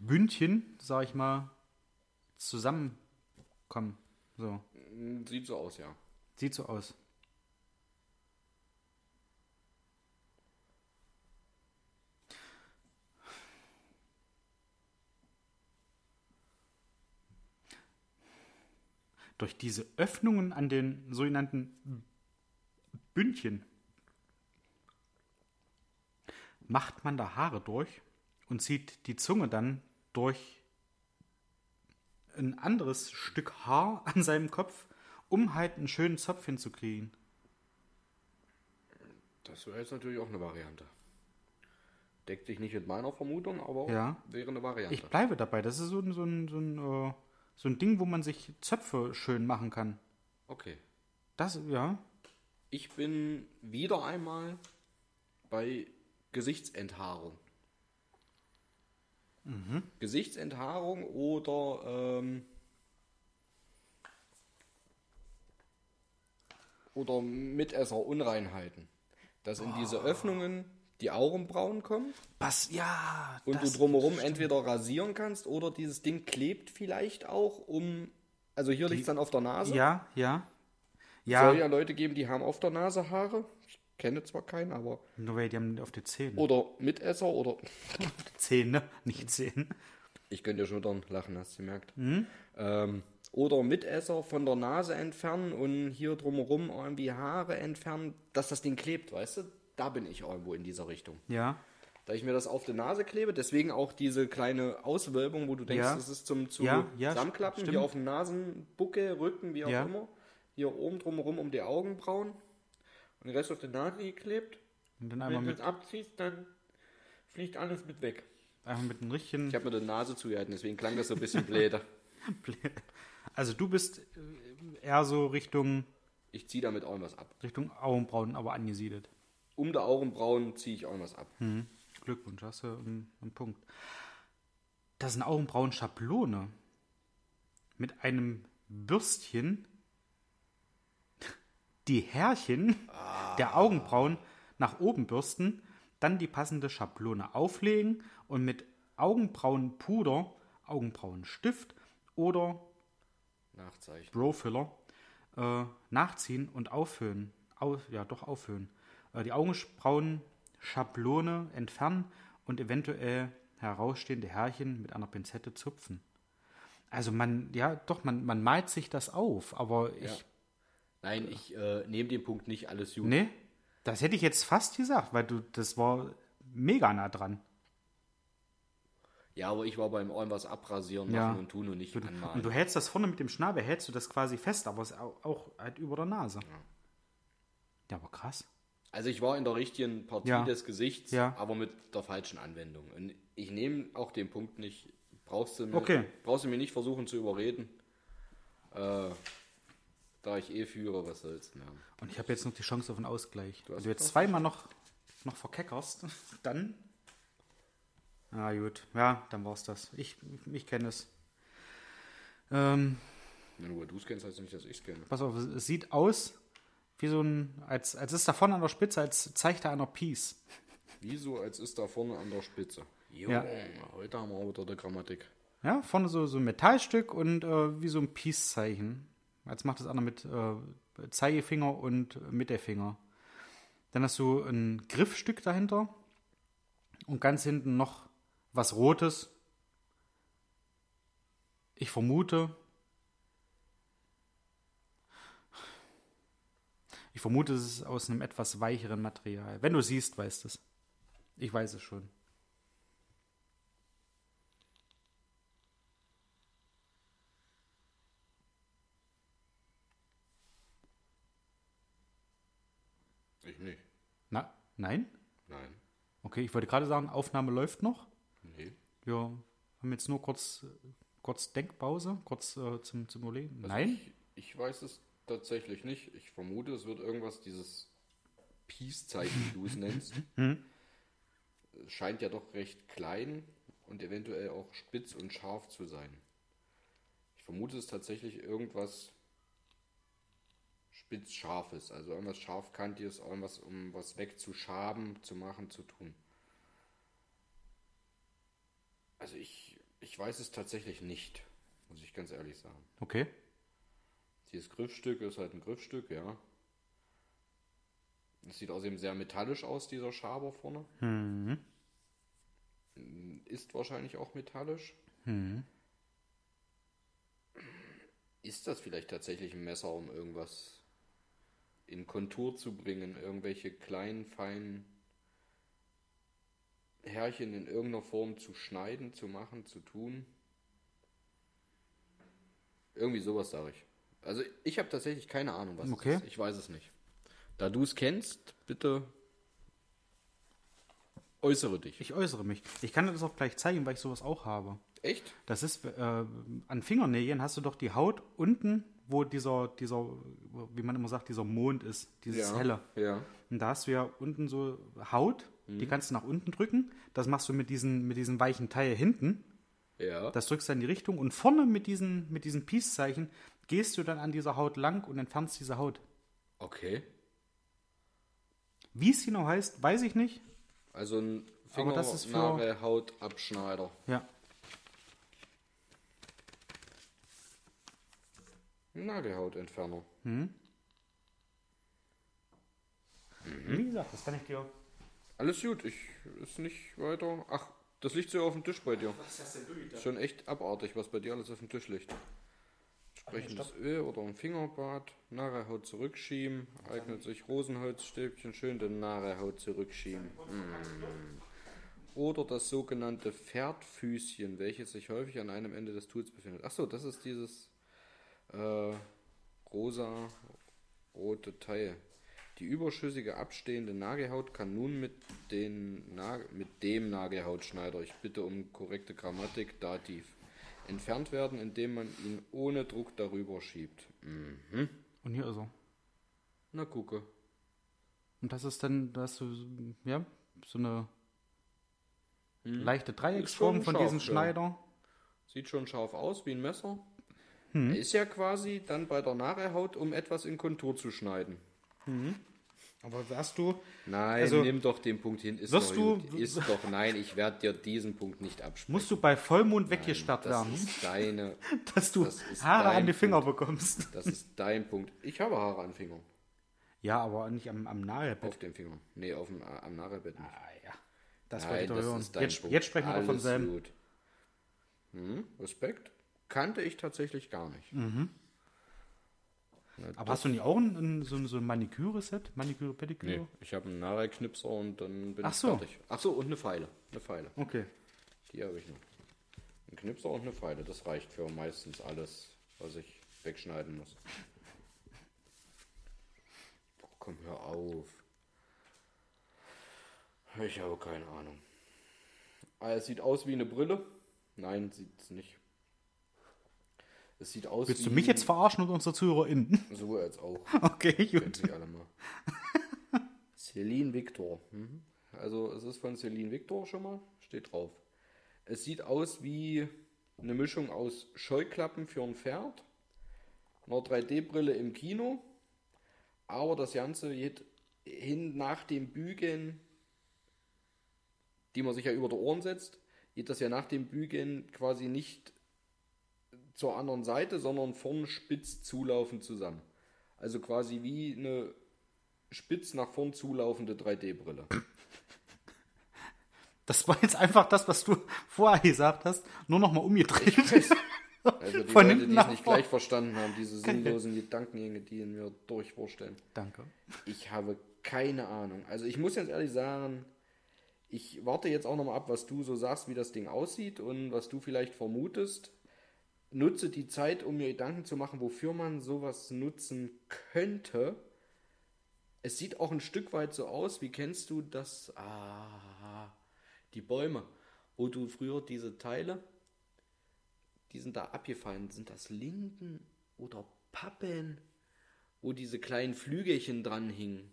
Bündchen, sag ich mal, zusammenkommen. So, Sieht so aus, ja. sieht so aus. Durch diese Öffnungen an den sogenannten Bündchen macht man da Haare durch und zieht die Zunge dann durch ein anderes Stück Haar [LAUGHS] an seinem Kopf, um halt einen schönen Zopf hinzukriegen. Das wäre jetzt natürlich auch eine Variante. Deckt sich nicht mit meiner Vermutung, aber Ja. wäre eine Variante. Ich bleibe dabei. Das ist so ein, so ein, so ein, äh, so ein Ding, wo man sich Zöpfe schön machen kann. okay. Das, ja. Ich bin wieder einmal bei Gesichtsenthaarung. Gesichtsenthaarung oder ähm, oder Mitesserunreinheiten. Dass in diese Öffnungen die Augenbrauen kommen Was, ja. und du drumherum entweder rasieren kannst oder dieses Ding klebt vielleicht auch um. Also hier liegt es dann auf der Nase. Ja, ja. Soll Ja, ja Leute geben, die haben auf der Nase Haare. Ich kenne zwar keinen, aber. nur weil die haben auf die Zähne. Oder Mitesser oder. [LAUGHS] Zähne, nicht Zähne. Ich könnte ja schon dann lachen, hast du gemerkt. Ähm, oder Mitesser von der Nase entfernen und hier drumherum irgendwie Haare entfernen, dass das Ding klebt, weißt du? Da bin ich irgendwo in dieser Richtung. Ja. Da ich mir das auf die Nase klebe, deswegen auch diese kleine Auswölbung, wo du denkst, Ja. das ist zum Ja, ja, Zusammenklappen, stimmt. hier auf dem Nasenbucke, Rücken, wie auch Ja. immer. Hier oben drumherum um die Augenbrauen und den Rest auf die Nase geklebt. Und dann einmal Wenn du mit, es abziehst, dann fliegt alles mit weg. einmal mit einem richtigen. Ich habe mir die Nase zugehalten, deswegen klang das so ein bisschen [LAUGHS] bläder. Also du bist äh, eher so Richtung, Ich ziehe damit auch was ab. Richtung Augenbrauen, aber angesiedelt. Um die Augenbrauen ziehe ich auch was ab. Hm. Glückwunsch, hast du einen, einen Punkt. Das ist eine Augenbrauenschablone. Mit einem Bürstchen die Härchen der Augenbrauen nach oben bürsten, dann die passende Schablone auflegen und mit Augenbrauenpuder, Augenbrauenstift oder Nachzeichen. Brofiller äh, nachziehen und auffüllen. Au, ja, doch auffüllen. Äh, die Augenbrauen-Schablone entfernen und eventuell herausstehende Härchen mit einer Pinzette zupfen. Also man, ja, doch, man, man malt sich das auf, aber ich, Ja. Nein, ich äh, nehme den Punkt nicht alles gut. nee, das hätte ich jetzt fast gesagt, weil du, das war mega nah dran. Ja, aber ich war beim irgendwas abrasieren, Ja. machen und tun und nicht anmalen. Und du hältst das vorne mit dem Schnabel, hältst du das quasi fest, aber es auch, auch halt über der Nase. Ja, aber krass. Also ich war in der richtigen Partie Ja. des Gesichts, Ja. aber mit der falschen Anwendung. Und ich nehme auch den Punkt nicht. Brauchst du mir, Okay. brauchst du mir nicht versuchen zu überreden. Äh, da ich eh führe, was soll's. Ja. Und ich habe jetzt noch die Chance auf einen Ausgleich. Du hast Wenn du jetzt zweimal noch, noch verkeckerst, [LAUGHS] dann. Ah, gut. Ja, dann war's das. Ich, ich kenne es. Ähm, Nur du es kennst, heißt nicht, dass ich es kenne. pass auf, es sieht aus wie so ein. Als, als ist da vorne an der Spitze, als zeigt er einer Peace. Wieso, als ist da vorne an der Spitze? Jo, Ja. heute haben wir wieder die Grammatik. Ja, vorne so, so ein Metallstück und äh, wie so ein Peace-Zeichen. Jetzt macht das einer mit äh, Zeigefinger und Mittelfinger. Dann hast du ein Griffstück dahinter und ganz hinten noch was Rotes. Ich vermute. Ich vermute, es ist aus einem etwas weicheren Material. Wenn du siehst, weißt es. Ich weiß es schon. Ich nicht. Na, nein? Nein. Okay, ich wollte gerade sagen, Aufnahme läuft noch. Nee. Wir haben jetzt nur kurz, kurz Denkpause, kurz äh, zum, zum Überlegen. Also Nein? Ich, ich weiß es tatsächlich nicht. Ich vermute, es wird irgendwas dieses Peace-Zeichen, wie du es nennst. Es [LAUGHS] Scheint ja doch recht klein und eventuell auch spitz und scharf zu sein. Ich vermute, es ist tatsächlich irgendwas spitz-scharfes, also irgendwas scharfkantiges, irgendwas, um was wegzuschaben, zu machen, zu tun. Also ich, ich weiß es tatsächlich nicht, muss ich ganz ehrlich sagen. Okay. Dieses Griffstück ist halt ein Griffstück, ja. Es sieht außerdem sehr metallisch aus, dieser Schaber vorne. Mhm. Ist wahrscheinlich auch metallisch. Mhm. Ist das vielleicht tatsächlich ein Messer, um irgendwas in Kontur zu bringen? Irgendwelche kleinen, feinen Härchen in irgendeiner Form zu schneiden, zu machen, zu tun? Irgendwie sowas sage ich. Also ich habe tatsächlich keine Ahnung, was Okay. es ist. Ich weiß es nicht. Da du es kennst, bitte äußere dich. Ich äußere mich. Ich kann dir das auch gleich zeigen, weil ich sowas auch habe. Echt? Das ist, äh, an Fingernägeln hast du doch die Haut unten, wo dieser, dieser, wie man immer sagt, dieser Mond ist, dieses helle. Ja. Und da hast du ja unten so Haut, die kannst du nach unten drücken. Das machst du mit diesen, mit diesem weichen Teil hinten. Ja. Das drückst du in die Richtung und vorne mit diesen, mit diesen Peace-Zeichen gehst du dann an dieser Haut lang und entfernst diese Haut. Okay. Wie es genau heißt, weiß ich nicht. Also ein Aber das ist für- Fingernagel Hautabschneider. Ja. Nagelhautentferner. Wie gesagt, das kann ich dir. Alles gut, ich ist nicht weiter. Ach, das liegt so auf dem Tisch bei dir. Was hast denn du Ist schon echt abartig, was bei dir alles auf dem Tisch liegt. Entsprechendes Öl oder ein Fingerbad, Nagelhaut zurückschieben, eignet sich Rosenholzstäbchen, schön den Nagelhaut zurückschieben. Mm. Oder das sogenannte Pferdfüßchen, welches sich häufig an einem Ende des Tuls befindet. Achso, das ist dieses äh, rosa rote Teil. Die überschüssige abstehende Nagelhaut kann nun mit, den Nagel, mit dem Nagelhautschneider, ich bitte um korrekte Grammatik, Dativ, entfernt werden, indem man ihn ohne Druck darüber schiebt. Mhm. Und hier ist er. Na gucke. Und das ist dann, da hast du, ja, so eine leichte Dreiecksform Hm. von diesem ja. Schneider. Sieht schon scharf aus wie ein Messer. Ist ja quasi dann bei der Nagelhaut, um etwas in Kontur zu schneiden. Aber hast du, Nein, Also, nimm doch den Punkt hin. Ist wirst doch du-. Ist doch, nein, ich werde dir diesen Punkt nicht absprechen. musst du bei Vollmond weggesperrt das werden, ist deine, [LAUGHS] dass du das Haare an die Finger Punkt. bekommst. das ist dein Punkt. Ich habe Haare an Fingern. Ja, aber nicht am, am Nagelbett. Auf den Fingern. Nee, auf dem, äh, am Nagelbett nicht. Ah, ja. Das wollte ich doch das hören. ist dein Jetzt, Punkt. jetzt sprechen wir von Alles selben. gut. Hm, Respekt. Kannte ich tatsächlich gar nicht. Mhm. Na, Aber hast du nicht auch ein, ein, so, ein- so ein Maniküre-Set? Maniküre, Pediküre? Nee, ich habe einen Nagelknipser und dann bin Ach ich so. fertig. Ach so, und eine Pfeile. Eine Pfeile. Okay. Die habe ich noch. Ein Knipser und eine Pfeile. Das reicht für meistens alles, was ich wegschneiden muss. Boah, komm, hör auf. Ich habe keine Ahnung. Ah, es sieht aus wie eine Brille. Nein, sieht es nicht. Es sieht aus Willst du mich jetzt verarschen und unsere ZuhörerInnen? [LAUGHS] So als auch. Okay, gut. sie alle mal. [LAUGHS] Celine Victor. Mhm. Also es ist von Celine Victor schon mal. Steht drauf. Es sieht aus wie eine Mischung aus Scheuklappen für ein Pferd, einer 3D-Brille im Kino, aber das Ganze geht hin nach dem Bügeln, die man sich ja über die Ohren setzt, geht das ja nach dem Bügeln quasi nicht zur anderen Seite, sondern vorn spitz zulaufend zusammen. Also quasi wie eine spitz nach vorn zulaufende 3D-Brille. Das war jetzt einfach das, was du [LAUGHS] vorher gesagt hast, nur nochmal umgedreht. Also die [LAUGHS] Von Leute, die es nicht gleich verstanden haben, diese sinnlosen Gedankengänge, die in mir durchwursteln. Danke. Ich habe keine Ahnung. Also ich muss ganz ehrlich sagen, ich warte jetzt auch nochmal ab, was du so sagst, wie das Ding aussieht und was du vielleicht vermutest. Nutze die Zeit, um mir Gedanken zu machen, wofür man sowas nutzen könnte. Es sieht auch ein Stück weit so aus, wie kennst du das? Ah, die Bäume, wo du früher diese Teile, die sind da abgefallen. Sind das Linden oder Pappeln, wo diese kleinen Flügelchen dran hingen?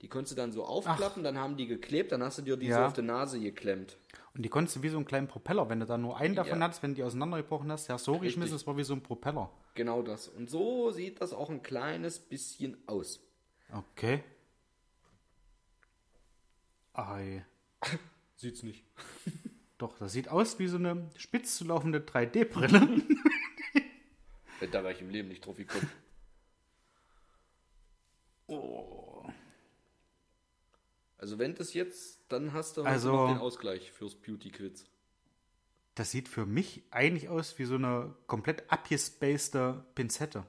Die konntest du dann so aufklappen, dann haben die geklebt, dann hast du dir die so Ja. auf die Nase geklemmt. Und die konntest du wie so einen kleinen Propeller, wenn du da nur einen davon Ja. hattest, wenn du die auseinandergebrochen hast, hast so geschmissen, das war wie so ein Propeller. Genau das. Und so sieht das auch ein kleines bisschen aus. Okay. Ei. [LAUGHS] Sieht's nicht. [LAUGHS] Doch, das sieht aus wie so eine spitz zu laufende 3D-Brille. [LAUGHS] Da wäre ich im Leben nicht drauf gekommen. oh. Also wenn das jetzt, dann hast du heute Also- noch den Ausgleich fürs Beauty-Quiz. Das sieht für mich eigentlich aus wie so eine komplett abgespacede Pinzette.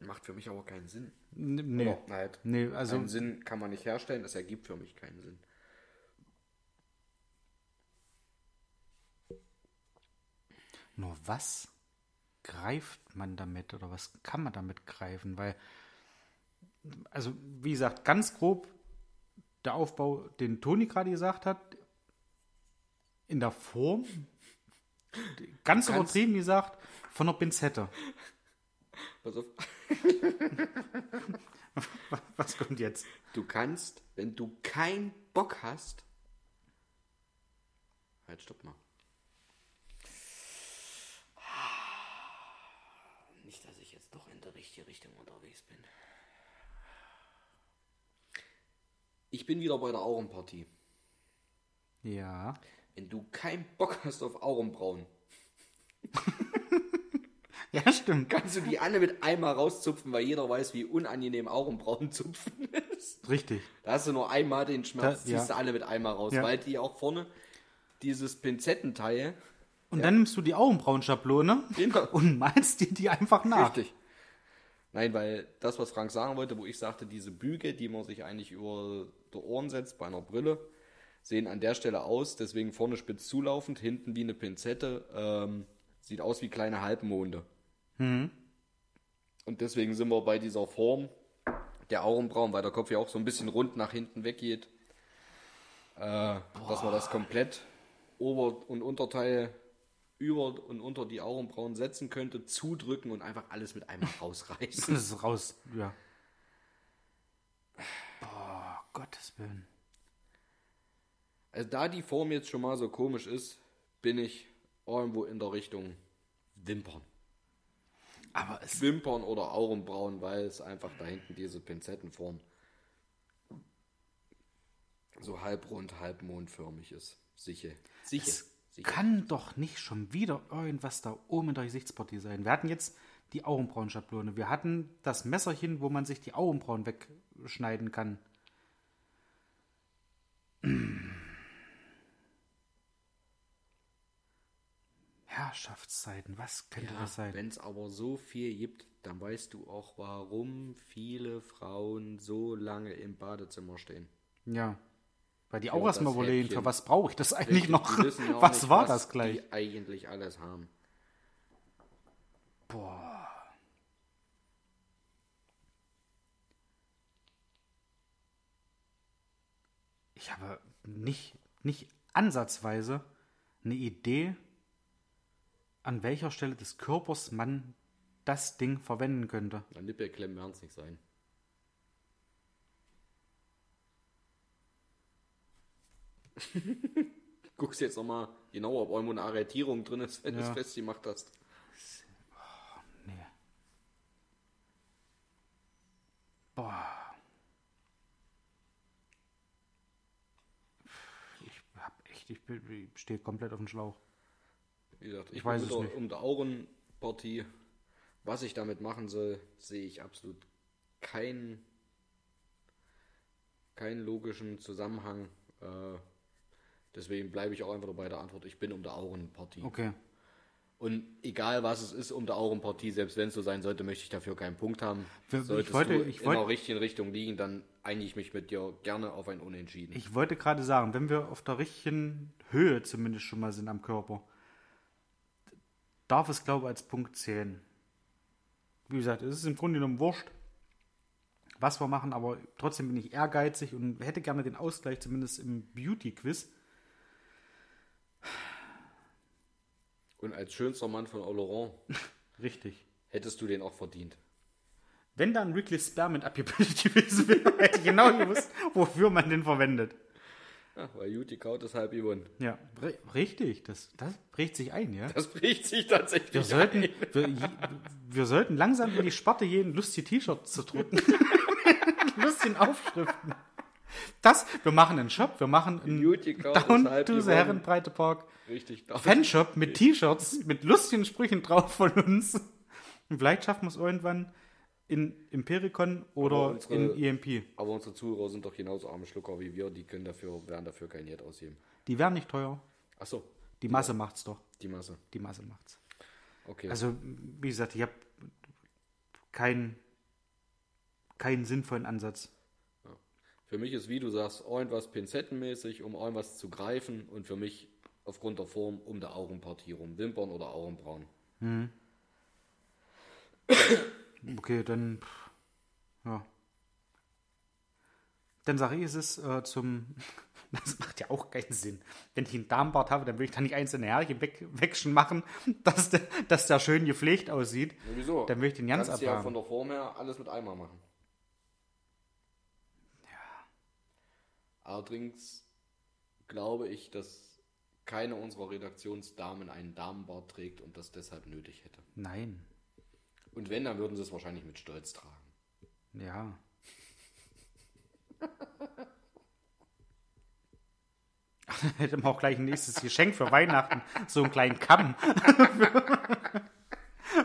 Macht für mich aber keinen Sinn. Nee. Oder halt. Nee, also Einen Sinn kann man nicht herstellen, das ergibt für mich keinen Sinn. Nur was greift man damit oder was kann man damit greifen? Weil, also wie gesagt, ganz grob der Aufbau, den Toni gerade gesagt hat, in der Form, ganz übertrieben gesagt, von einer Pinzette. Pass auf. [LAUGHS] Was kommt jetzt? Du kannst, wenn du keinen Bock hast. Halt, stopp mal. Nicht, dass ich jetzt doch in der richtigen Richtung unterwegs bin. Ich bin wieder bei der Augenpartie. Ja. Wenn du keinen Bock hast auf Augenbrauen, [LAUGHS] Ja, stimmt. kannst du die alle mit einmal rauszupfen, weil jeder weiß, wie unangenehm Augenbrauen zupfen [LAUGHS] ist. Richtig. Da hast du nur einmal den Schmerz, Da- ja. ziehst du alle mit einmal raus, Ja. weil die auch vorne dieses Pinzettenteil. Und dann nimmst du die Augenbrauenschablone [LAUGHS] Genau. und malst dir die einfach nach. Richtig. Nein, weil das, was Frank sagen wollte, wo ich sagte, diese Büge, die man sich eigentlich über die Ohren setzt bei einer Brille, sehen an der Stelle aus, deswegen vorne spitz zulaufend, hinten wie eine Pinzette, ähm, sieht aus wie kleine Halbmonde. Und deswegen sind wir bei dieser Form der Augenbrauen, weil der Kopf ja auch so ein bisschen rund nach hinten weggeht, äh, dass man das komplett Ober- und Unterteil über und unter die Augenbrauen setzen könnte, zudrücken und einfach alles mit einmal [LAUGHS] rausreißen. Das ist raus, ja. Gottes Willen. Also da die Form jetzt schon mal so komisch ist, bin ich irgendwo in der Richtung Wimpern. Aber es, Wimpern oder Augenbrauen, weil es einfach da hinten diese Pinzettenform so halbrund, halbmondförmig ist. Sicher. Sicher. es Sicher. kann doch nicht schon wieder irgendwas da oben in der Gesichtspartie sein. Wir hatten jetzt die Augenbrauenschablone. Wir hatten das Messerchen, wo man sich die Augenbrauen wegschneiden kann. [CLEARS THROAT] Herrschaftszeiten, was könnte Ja, das sein? wenn es aber so viel gibt, dann weißt du auch, warum viele Frauen so lange im Badezimmer stehen. Ja. Weil die auch erstmal überlegen, für was brauche ich das eigentlich Richtig, noch? ja auch Was nicht, war was das gleich? Die eigentlich alles haben. Boah. Ich habe nicht, nicht ansatzweise eine Idee, an welcher Stelle des Körpers man das Ding verwenden könnte. Na, Nippelklemmen werden es nicht sein. [LAUGHS] Guckst jetzt nochmal genau, ob irgendwo eine Arretierung drin ist, wenn du Ja. es festgemacht hast. Nee. Boah. Ich hab echt, ich, ich stehe komplett auf dem Schlauch. Wie gesagt, ich Ich weiß es um, nicht. um die Augenpartie. Was ich damit machen soll, sehe ich absolut keinen keinen logischen Zusammenhang. Äh, deswegen bleibe ich auch einfach bei der Antwort, ich bin um die Augenpartie. Okay. Und egal was es ist um die Augenpartie, selbst wenn es so sein sollte, möchte ich dafür keinen Punkt haben. Ich Solltest wollte- ich in wollte- der richtigen Richtung liegen, dann einige ich mich mit dir gerne auf ein Unentschieden. Ich wollte gerade sagen, wenn wir auf der richtigen Höhe zumindest schon mal sind am Körper, darf es, glaube ich, als Punkt zählen. Wie gesagt, es ist im Grunde genommen wurscht, was wir machen, aber trotzdem bin ich ehrgeizig und hätte gerne den Ausgleich, zumindest im Beauty-Quiz. Und als schönster Mann von Oloron [LAUGHS] Richtig. hättest du den auch verdient. Wenn da ein Wrigley Spearmint abgebildet [LAUGHS] gewesen wäre, hätte ich genau gewusst, wofür man den verwendet. Ja, weil Juti kaut ist halb gewonnen. Ja, ri- richtig. Das, das prägt sich ein, ja. Das bricht sich tatsächlich Wir sollten, wir, je- wir sollten langsam in die Sparte gehen, lustige T-Shirts zu drucken. [LAUGHS] lustigen Aufschriften. Das, wir machen einen Shop, wir machen einen Card Down to the. Herrenbreite Park Richtig. Fanshop mit T-Shirts, mit lustigen Sprüchen drauf von uns. Und vielleicht schaffen wir es irgendwann in Impericon oder unsere- in EMP. Aber unsere Zuhörer sind doch genauso arme Schlucker wie wir, die können dafür, werden dafür kein Geld ausgeben. Die wären nicht teuer. Achso, Die Masse macht's doch. die Masse. Die Masse macht's. Okay. Also, wie gesagt, ich habe keinen keinen sinnvollen Ansatz. für mich ist, wie du sagst, irgendwas pinzettenmäßig, um irgendwas zu greifen und für mich aufgrund der Form um der Augenpartie rum. Wimpern oder Augenbrauen. [COUGHS] Okay, dann. Ja. Dann sage ich, es ist äh, zum. [LAUGHS] Das macht ja auch keinen Sinn. Wenn ich einen Darmbart habe, dann will ich da nicht einzelne Härchen weg, wegschen machen, [LAUGHS] dass der, dass der schön gepflegt aussieht. Ja, wieso? Dann möchte ich den ganz Kannst du ja abhaben. von der Form her alles mit einmal machen. Ja. Allerdings glaube ich, dass keine unserer Redaktionsdamen einen Damenbart trägt und das deshalb nötig hätte. Nein. Und wenn, dann würden sie es wahrscheinlich mit Stolz tragen. Ja. [LAUGHS] Hätte man auch gleich ein nächstes Geschenk für Weihnachten. So einen kleinen Kamm. [LAUGHS]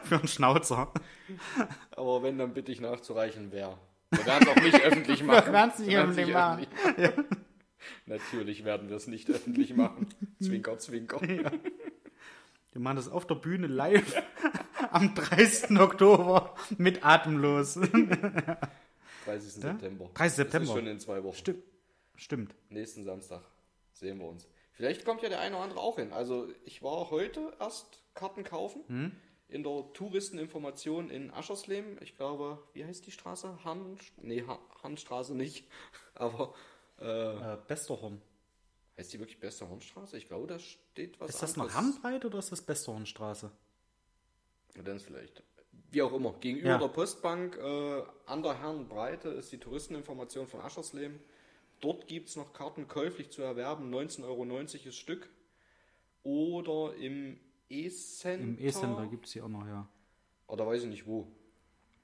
für einen Schnauzer. Aber wenn, dann bitte ich nachzureichen, wer. Wir werden es auch nicht öffentlich machen. nicht Wir werden's öffentlich machen. öffentlich machen. Natürlich werden wir es nicht öffentlich machen. [LAUGHS] Zwinker, zwinker. Wir machen das auf der Bühne live am 30. Oktober mit Atemlos. 30. September. 30. Das September. ist schon in zwei Wochen. Stimmt. Stimmt. Nächsten Samstag sehen wir uns. Vielleicht kommt ja der eine oder andere auch hin. Also ich war heute erst Karten kaufen Hm? in der Touristeninformation in Aschersleben. Ich glaube, wie heißt die Straße? Han, nee, Han, Hanstraße nicht. [LAUGHS] Aber Äh, Besterhorn. heißt die wirklich Beste Hornstraße? Ich glaube, da steht was Ist das noch anderes. Handbreit oder ist das Besterhornstraße? Dann ist vielleicht. Wie auch immer. Gegenüber Ja. der Postbank äh, an der Herrenbreite ist die Touristeninformation von Aschersleben. Dort gibt es noch Karten käuflich zu erwerben. 19,90 Euro das Stück. Oder im E-Center. Im E-Center gibt es hier auch noch, ja. Oder weiß ich nicht wo.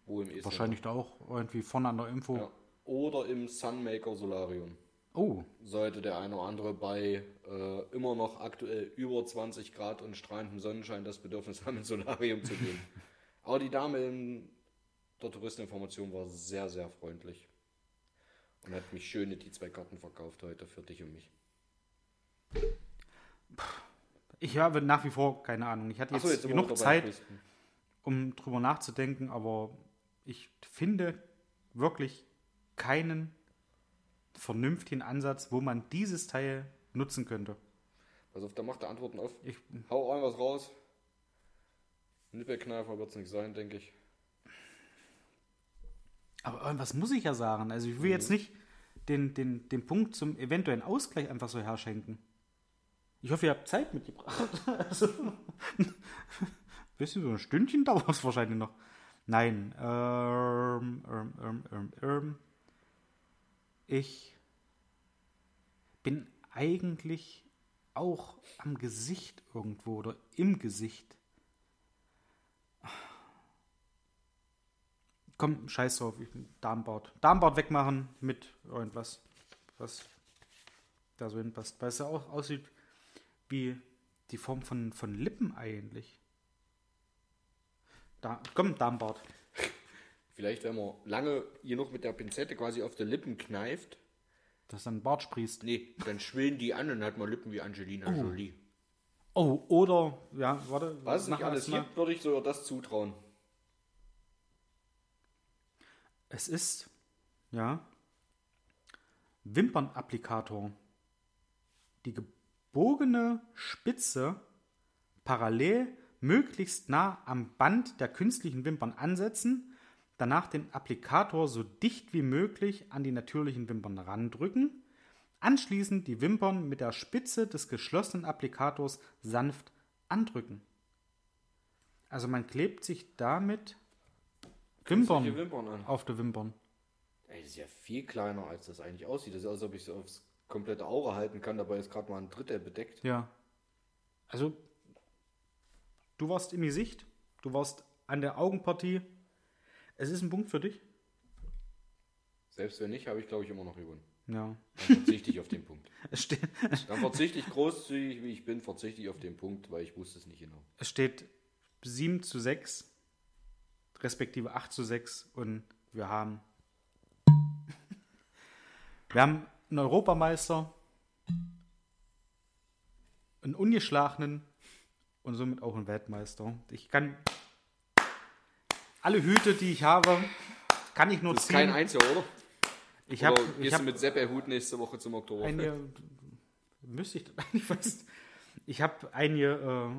Wo im E-Center. Wahrscheinlich da auch irgendwie vorne an der Info. Ja. Oder im Sunmaker Solarium. Oh, Sollte der eine oder andere bei äh, immer noch aktuell über 20 Grad und strahlendem Sonnenschein das Bedürfnis haben, ins Solarium zu gehen. [LAUGHS] Aber die Dame in der Touristeninformation war sehr, sehr freundlich. Und hat mich schöne die zwei Karten verkauft heute für dich und mich. ich habe nach wie vor keine Ahnung. Ich hatte jetzt, Achso, jetzt genug Zeit, um drüber nachzudenken, aber ich finde wirklich keinen vernünftigen Ansatz, wo man dieses Teil nutzen könnte. Pass auf, da macht der Antworten auf. Ich, Hau ein was raus. Nippelkneifer wird es nicht sein, denke ich. aber irgendwas muss ich ja sagen. Also ich will Mhm. jetzt nicht den, den, den Punkt zum eventuellen Ausgleich einfach so herschenken. Ich hoffe, ihr habt Zeit mitgebracht. Also, [LAUGHS] bisschen so ein Stündchen dauert es wahrscheinlich noch. Nein. Ähm, ähm, ähm, ähm, ähm. Ich bin eigentlich auch am Gesicht irgendwo oder im Gesicht. Komm, scheiß drauf, ich bin Darmbart. Darmbart wegmachen mit irgendwas, was da so hinpasst. Weil es ja auch aussieht wie die Form von, von Lippen eigentlich. Da, komm, Darmbart. Vielleicht, wenn man lange genug mit der Pinzette quasi auf die Lippen kneift, Dass dann Bart sprießt. nee, dann schwillen die an und hat man Lippen wie Angelina Jolie. Oh, oder, ja, warte. Was es nicht alles gibt, würde ich sogar das zutrauen. Es ist, ja, Wimpernapplikator. Die gebogene Spitze parallel möglichst nah am Band der künstlichen Wimpern ansetzen, danach den Applikator so dicht wie möglich an die natürlichen Wimpern randrücken, anschließend die Wimpern mit der Spitze des geschlossenen Applikators sanft andrücken. Also man klebt sich damit Wimpern Wimpern auf die Wimpern. Ey, das ist ja viel kleiner, als das eigentlich aussieht. Das ist, als ob ich es aufs komplette Auge halten kann, dabei ist gerade mal ein Drittel bedeckt. Ja. Also, du warst im Gesicht, du warst an der Augenpartie. Es ist ein Punkt für dich. Selbst wenn nicht, habe ich glaube ich immer noch gewonnen. Ja. Dann verzichte ich auf den Punkt. [LAUGHS] Dann verzichte ich großzügig, wie ich bin, verzichte ich auf den Punkt, weil ich wusste es nicht genau. es steht 7 zu 6, respektive 8 zu 6 und wir haben. [LAUGHS] Wir haben einen Europameister, einen ungeschlagenen und somit auch einen Weltmeister. Ich kann alle Hüte, die ich habe, kann ich nur Das ist ziehen. kein Einziger, oder? ich habe gehst hab du mit Seppe-Hut nächste Woche zum Oktoberfest? eine, müsste ich eigentlich [LAUGHS] fast. Ich habe einige,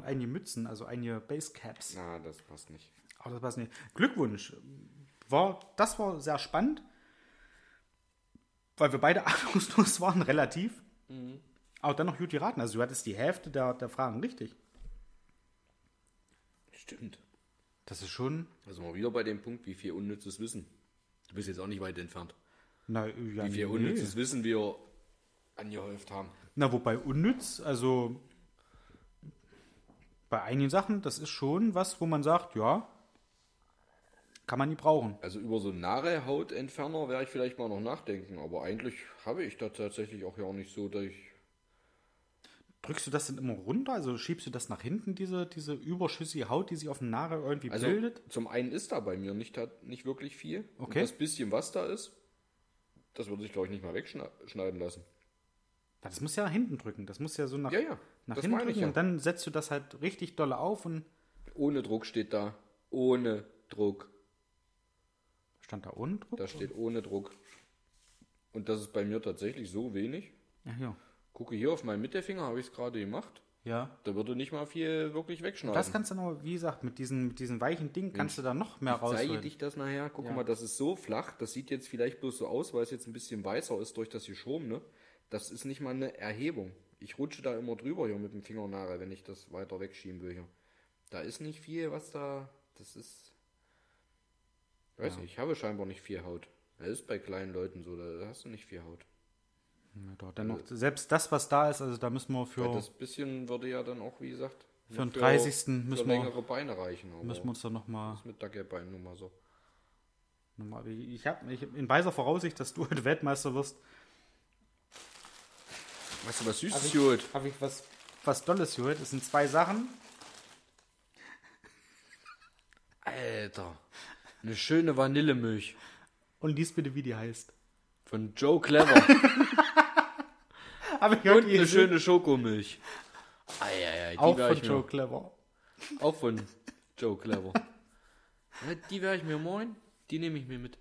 äh, einige Mützen, also einige Basecaps. Na, das passt nicht. Aber das passt nicht. Glückwunsch. War, das war sehr spannend, weil wir beide [LAUGHS] ahnungslos waren, relativ. Aber dann noch gut geraten. Also du hattest die Hälfte der, der Fragen richtig. Stimmt. Das ist schon. Also mal wieder bei dem Punkt, wie viel unnützes Wissen. Du bist jetzt auch nicht weit entfernt. Na, ja, Wie viel nee. unnützes Wissen wir angehäuft haben. Na, wobei unnütz, also bei einigen Sachen, das ist schon was, wo man sagt, ja, kann man nie brauchen. Also über so nahe Hautentferner werde ich vielleicht mal noch nachdenken, aber eigentlich habe ich da tatsächlich auch ja auch nicht so, dass ich. Drückst du das denn immer runter? Also schiebst du das nach hinten, diese, diese überschüssige Haut, die sich auf dem Nare irgendwie Also bildet? zum einen ist da bei mir nicht, nicht wirklich viel. Und Okay. das bisschen, was da ist, das würde sich, glaube ich, nicht mal wegschneiden lassen. Das muss ja nach hinten drücken. Das muss ja so nach, Ja, ja. nach das hinten drücken ja. und dann setzt du das halt richtig dolle auf und Ohne Druck steht da. Ohne Druck. stand da ohne Druck? Da steht ohne Druck. Und das ist bei mir tatsächlich so wenig. Ja, ja. Gucke hier auf meinen Mittelfinger, habe ich es gerade gemacht. ja. Da würde nicht mal viel wirklich wegschneiden. Das kannst du noch, wie gesagt, mit diesen, mit diesen weichen Ding kannst du da noch mehr Ich zeige dich das nachher. Guck Ja. mal, das ist so flach. Das sieht jetzt vielleicht bloß so aus, weil es jetzt ein bisschen weißer ist durch das Geschrom, ne? Das ist nicht mal eine Erhebung. Ich rutsche da immer drüber hier mit dem Fingernagel, wenn ich das weiter wegschieben will hier. Da ist nicht viel, was da. Das ist. Weiß nicht, ich habe scheinbar nicht viel Haut. Das ist bei kleinen Leuten so, da hast du nicht viel Haut. Dennoch, selbst das, was da ist, also da müssen wir Weil für, das bisschen würde ja dann auch, wie gesagt, für den 30. für müssen wir, längere Beine reichen. Müssen wir uns da nochmal das mit Dackelbein nun mal so. ich habe ich, in weiser Voraussicht, dass du heute Weltmeister wirst, Weißt du, was habe Süßes ich, geholt? hab ich was, was Dolles geholt. Es sind zwei Sachen. Alter, eine schöne Vanillemilch Und lies bitte, wie die heißt. Von Joe Clever [LAUGHS] Habe ich und eine schöne Schokomilch. Eieiei, die Auch von ich mir, Joe Clever. Auch von Joe Clever. Ja, die werde ich mir morgen, die nehme ich mir mit.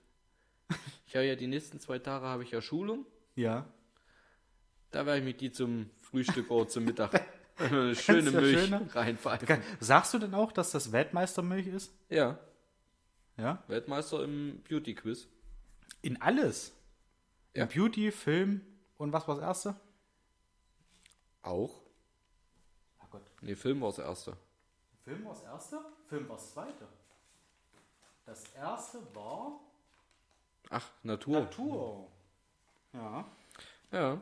Ich habe ja die nächsten zwei Tage habe ich ja Schulung. Ja. Da werde ich mich die zum Frühstück oder zum Mittag [LAUGHS] eine schöne ja Milch schöne- reinpfeifen. Sagst du denn auch, dass das Weltmeistermilch ist? Ja, Ja. Weltmeister im Beauty Quiz. In alles. Ja. Beauty, Film und was war das erste? Auch? Oh Gott. Nee, Film war das erste. Film war das erste? Film war das zweite. Das erste war Ach, Natur. Natur. Ja. Ja.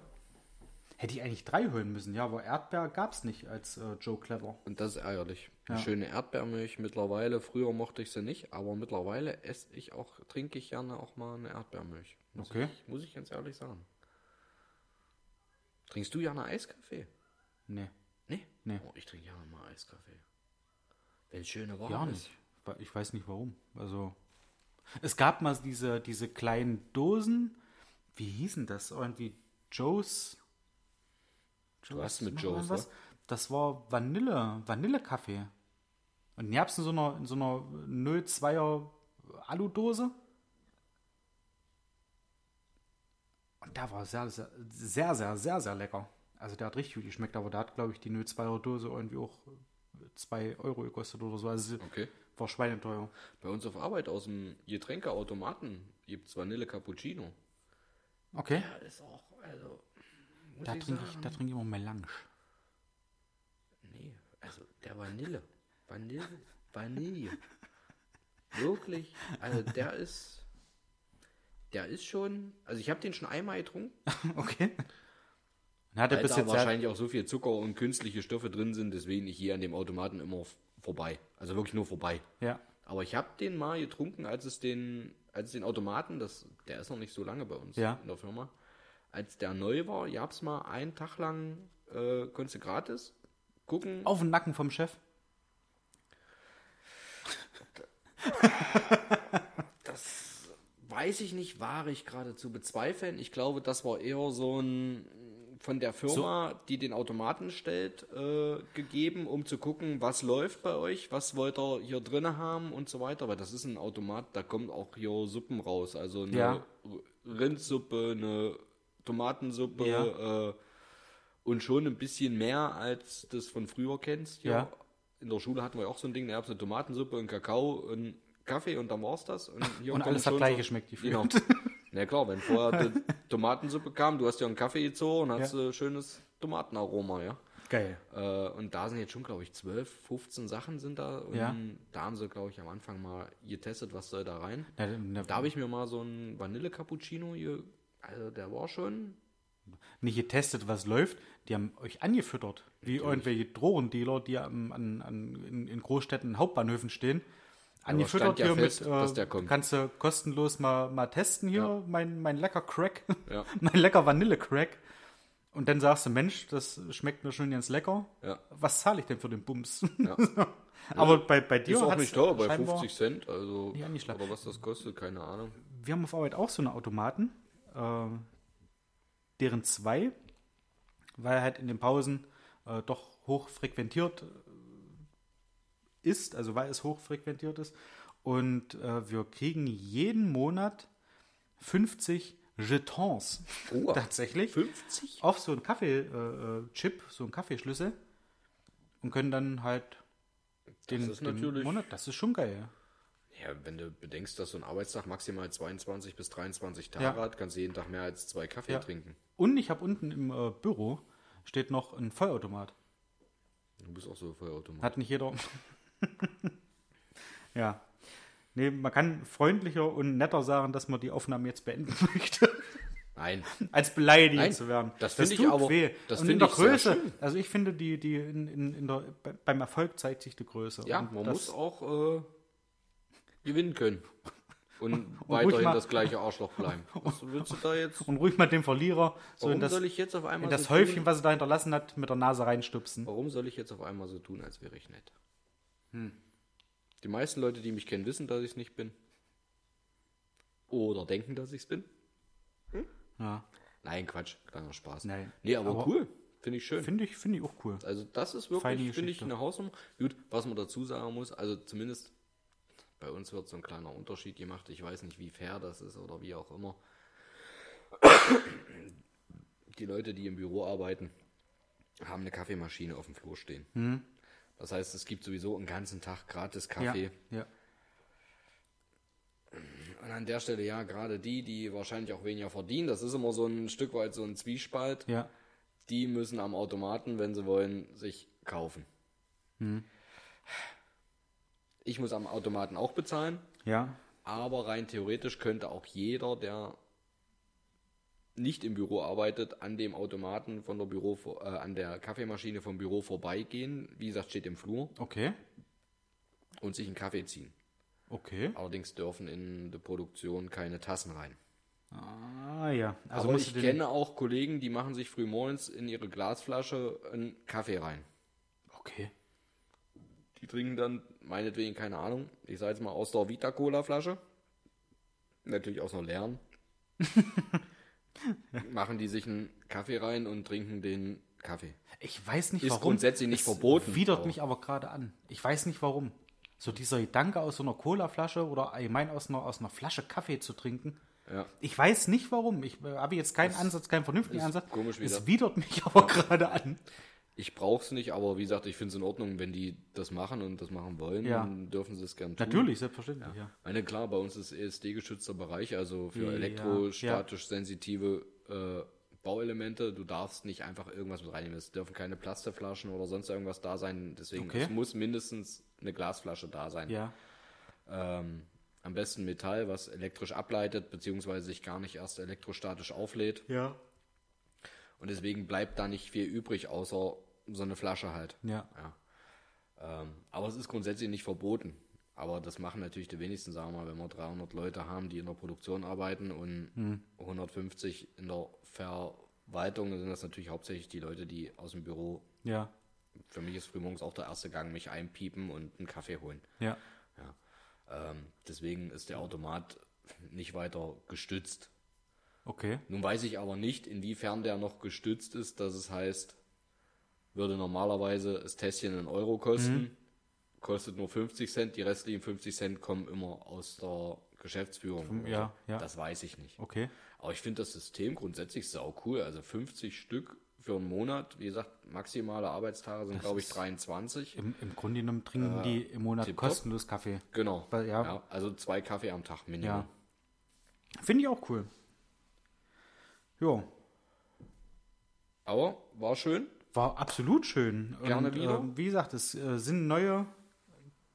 Hätte ich eigentlich drei holen müssen, ja, aber Erdbeer gab es nicht als äh, Joe Clever. Und das ist ärgerlich. Eine Ja. schöne Erdbeermilch mittlerweile. Früher mochte ich sie nicht, aber mittlerweile esse ich auch, trinke ich gerne auch mal eine Erdbeermilch. Muss Okay. Ich, muss ich ganz ehrlich sagen. Trinkst du gerne Eiskaffee? Nee, Nee? Nee. Oh, ich trinke gerne mal Eiskaffee. Wenn es schöne warm gar ist. nicht. Ich weiß nicht warum. Also, es gab mal diese, diese kleinen Dosen. Wie hießen das? Irgendwie Joe's. Du hast mit Joe's, irgendwas? wa? Das war Vanille, Vanillekaffee. Und die hab's in so einer, in so einer 02er Aludose. Und der war sehr, sehr, sehr, sehr, sehr, sehr lecker. Also der hat richtig gut geschmeckt, aber der hat, glaube ich, die 02er Dose irgendwie auch 2 Euro gekostet oder so. Also Okay. war schweineteuer. Bei uns auf Arbeit aus dem Getränkeautomaten gibt es Vanille Cappuccino. Okay. Ja, ist auch, also. Da ich trinke ich, da trinke ich immer Melange. Nee, also der Vanille. Vanille. Vanille. Wirklich. Also der ist. Der ist schon. Also ich habe den schon einmal getrunken. [LAUGHS] Okay. Und hat er bis da jetzt wahrscheinlich auch so viel Zucker und künstliche Stoffe drin sind, deswegen ich hier an dem Automaten immer vorbei. Also wirklich nur vorbei. ja. Aber ich habe den mal getrunken, als es den, als den Automaten, das, der ist noch nicht so lange bei uns Ja. in der Firma. Als der neu war, gab es mal einen Tag lang, äh, konntest du gratis gucken. Auf den Nacken vom Chef. [LAUGHS] Das weiß ich nicht, war ich gerade zu bezweifeln. Ich glaube, das war eher so ein von der Firma, die den Automaten stellt, äh, gegeben, um zu gucken, was läuft bei euch, was wollt ihr hier drin haben und so weiter. Weil das ist ein Automat, da kommen auch hier Suppen raus. Also eine Ja. Rindsuppe, eine Tomatensuppe Ja. äh, und schon ein bisschen mehr, als das von früher kennst. Hier Ja. In der Schule hatten wir auch so ein Ding, da gab es eine Tomatensuppe, einen Kakao, und Kaffee und dann war's das. Und, Und alles hat gleich so- geschmeckt, gefühlt. Genau. [LAUGHS] Na klar, wenn vorher die Tomatensuppe kam, du hast ja einen Kaffee gezogen und hast äh, schönes Tomatenaroma, ja. Geil. Äh, und da sind jetzt schon, glaube ich, 12, 15 Sachen sind da. Und Ja. da haben sie, glaube ich, am Anfang mal getestet, was soll da rein. Na, na, Da habe ich mir mal so einen Vanille-Cappuccino, hier- also der war schon. Nicht getestet, was läuft. Die haben euch angefüttert. Wie irgendwelche Drogendealer, die am, an, an, in, Großstädten, Hauptbahnhöfen stehen. Angefüttert ja hier fest, mit, äh, kannst du kostenlos mal, mal testen hier, Ja. mein, mein lecker Crack, Ja. [LAUGHS] mein lecker Vanille-Crack. Und dann sagst du, Mensch, das schmeckt mir schon ganz lecker. Ja. Was zahle ich denn für den Bums? Ja. [LAUGHS] Aber bei, bei dir Ist auch nicht teuer, bei scheinbar- 50 Cent. Also, oder was das kostet, keine Ahnung. wir haben auf Arbeit auch so eine Automaten, äh, deren zwei, weil halt in den Pausen äh, doch hoch frequentiert äh, ist, also weil es hoch frequentiert ist. Und äh, wir kriegen jeden Monat 50 Jetons Oh, [LAUGHS] tatsächlich 50? auf so einen Kaffee-Chip, so einen Kaffeeschlüssel und können dann halt den, ist den natürlich- Monat, das ist schon geil. Ja, wenn du bedenkst, dass so ein Arbeitstag maximal 22 bis 23 Tage Ja. hat, kannst du jeden Tag mehr als zwei Kaffee Ja. trinken. Und ich habe unten im äh, Büro steht noch ein Vollautomat. Du bist auch so Vollautomat. Hat nicht jeder. [LAUGHS] ja. Nee, man kann freundlicher und netter sagen, dass man die Aufnahme jetzt beenden [LAUGHS] möchte, Nein, als beleidigt zu werden. das finde ich aber- Weh. das finde ich sehr Größe, schön. also ich finde, die, die in, in, in der, bei- beim Erfolg zeigt sich die Größe. ja, Und man muss auch äh, gewinnen können. Und, ruhig weiterhin mal- das gleiche Arschloch bleiben. [LAUGHS] Was willst du da jetzt? Und ruhig mal den Verlierer so Warum in das, soll ich jetzt auf einmal in das so Häufchen, tun? was er da hinterlassen hat, mit der Nase reinstupsen. Warum soll ich jetzt auf einmal so tun, als wäre ich nett? Hm. Die meisten Leute, die mich kennen, wissen, dass ich es nicht bin. Oder denken, dass ich es bin. Ja, Nein, Quatsch, kleiner Spaß. Nein. Nee, aber, Aber- cool. Finde ich schön. finde ich, finde ich auch cool. Also das ist wirklich, finde ich, eine Hausnummer. Gut, was man dazu sagen muss, also zumindest bei uns wird so ein kleiner Unterschied gemacht. Ich weiß nicht, wie fair das ist oder wie auch immer. Die Leute, die im Büro arbeiten, haben eine Kaffeemaschine auf dem Flur stehen. Hm. Das heißt, es gibt sowieso einen ganzen Tag gratis Ja, Kaffee. ja. Und an der Stelle, ja, gerade die, die wahrscheinlich auch weniger verdienen, das ist immer so ein Stück weit so ein Zwiespalt. ja. die müssen am Automaten, wenn sie wollen, sich kaufen. Hm. Ich muss am Automaten auch bezahlen, Ja, aber rein theoretisch könnte auch jeder, der nicht im Büro arbeitet, an dem Automaten von der Büro, äh, an der Kaffeemaschine vom Büro vorbeigehen. Wie gesagt, steht im Flur okay. und sich einen Kaffee ziehen. Okay. Allerdings dürfen in der Produktion keine Tassen rein. Ah ja. Also aber ich kenne auch Kollegen, die machen sich frühmorgens in ihre Glasflasche einen Kaffee rein. Okay. Die trinken dann meinetwegen, keine Ahnung, ich sage jetzt mal aus der Vita-Cola-Flasche. Natürlich aus einer leeren. [LAUGHS] Machen die sich einen Kaffee rein und trinken den Kaffee. Ich weiß nicht Ist warum. grundsätzlich nicht Es verboten, Widert aber- mich aber gerade an. Ich weiß nicht warum. So dieser Gedanke aus so einer Colaflasche oder allgemein aus einer, aus einer Flasche Kaffee zu trinken. Ja. Ich weiß nicht warum. Ich äh, habe jetzt keinen Ansatz, keinen vernünftigen ist Ansatz. komisch es wieder. widert mich [LAUGHS] aber gerade an. Ich brauche es nicht, aber wie gesagt, ich finde es in Ordnung, wenn die das machen und das machen wollen, Ja. dann dürfen sie es gern tun. Natürlich, selbstverständlich, ja. Ich meine, klar, bei uns ist ESD-geschützter Bereich, also für Ja, elektrostatisch sensitive äh, Bauelemente. Du darfst nicht einfach irgendwas mit reinnehmen. Es dürfen keine Plastikflaschen oder sonst irgendwas da sein. Deswegen Okay. es muss mindestens eine Glasflasche da sein. Ja. Ähm, am besten Metall, was elektrisch ableitet, beziehungsweise sich gar nicht erst elektrostatisch auflädt. Ja. Und deswegen bleibt da nicht viel übrig, außer so eine Flasche halt. Ja. Ja. Ähm, aber es ist grundsätzlich nicht verboten. Aber das machen natürlich die wenigsten, sagen wir mal, wenn wir 300 Leute haben, die in der Produktion arbeiten und 150 in der Verwaltung, dann sind das natürlich hauptsächlich die Leute, die aus dem Büro, Ja. für mich ist frühmorgens auch der erste Gang, mich einpiepen und einen Kaffee holen. Ja. Ähm, deswegen ist der Automat nicht weiter gestützt. Okay. Nun weiß ich aber nicht, inwiefern der noch gestützt ist, dass es heißt, würde normalerweise das Tässchen einen Euro kosten, kostet nur 50 Cent, die restlichen 50 Cent kommen immer aus der Geschäftsführung. oder ja, ja. Das weiß ich nicht. Okay. Aber ich finde das System grundsätzlich sau cool. Also 50 Stück für einen Monat. Wie gesagt, maximale Arbeitstage sind, glaube ich, 23. Im, Im Grunde genommen trinken die im Monat kostenlos Kaffee. Genau. Weil, ja. Also zwei Kaffee am Tag Minimum. Ja. Finde ich auch cool. Jo, Aber war schön. War absolut schön. Gerne Und, wieder. ähm, wie gesagt, es äh, sind neue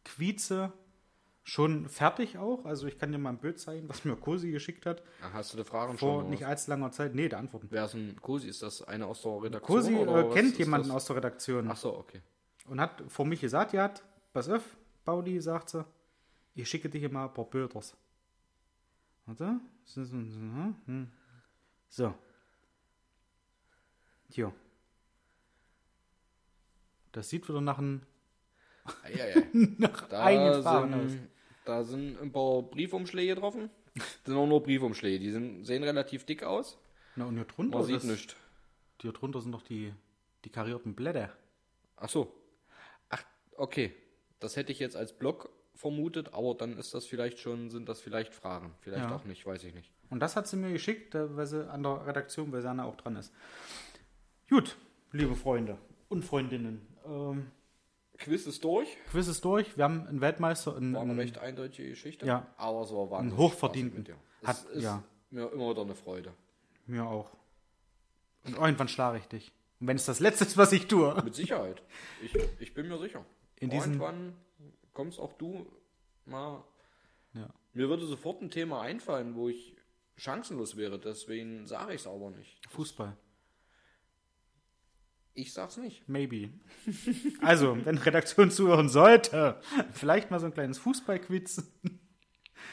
Quize schon fertig auch. Also ich kann dir mal ein Bild zeigen, was mir Cosi geschickt hat. Ach, Hast du die Fragen Vor schon? nicht allzu langer Zeit. Nee, der Antworten. Wer ist ein Cosi? Ist das eine aus der Redaktion? Oder äh, kennt jemanden das? aus der Redaktion Ach so, okay. und hat vor mich gesagt, ja, pass auf, Baudi, sagt sie, ich schicke dir mal ein paar Bilders. Warte. So. Hier. Das sieht wieder nach einem Eieiei. [LAUGHS] nach Da, eigenen Fragen aus. sind, da sind ein paar Briefumschläge drauf. Das sind auch nur Briefumschläge. Die sind, sehen relativ dick aus. Na, und hier drunter, Man sieht nichts. hier drunter sind noch die, die karierten Blätter. Ach so. Ach, okay. Das hätte ich jetzt als Block vermutet, aber dann ist das vielleicht schon, sind das vielleicht Fragen. Vielleicht Ja. auch nicht, weiß ich nicht. Und das hat sie mir geschickt, weil sie an der Redaktion, weil Sanna auch dran ist. Gut, liebe Freunde und Freundinnen. Ähm, Quiz ist durch. Quiz ist durch. Wir haben einen Weltmeister, einen, War eine recht eindeutige Geschichte. Ja. Aber es war wahnsinnig hochverdienten. dir. Hat- Es ist ja. mir immer wieder eine Freude. mir auch. Und irgendwann schlage ich dich. Und wenn es das Letzte ist, was ich tue. [LAUGHS] Mit Sicherheit. Ich, ich bin mir sicher. In diesem- Irgendwann kommst auch du mal. Ja. Mir würde sofort ein Thema einfallen, wo ich chancenlos wäre. Deswegen sage ich es aber nicht. Fußball. Ich sag's nicht. Maybe. [LAUGHS] Also, wenn Redaktion zuhören sollte, vielleicht mal so ein kleines Fußballquiz.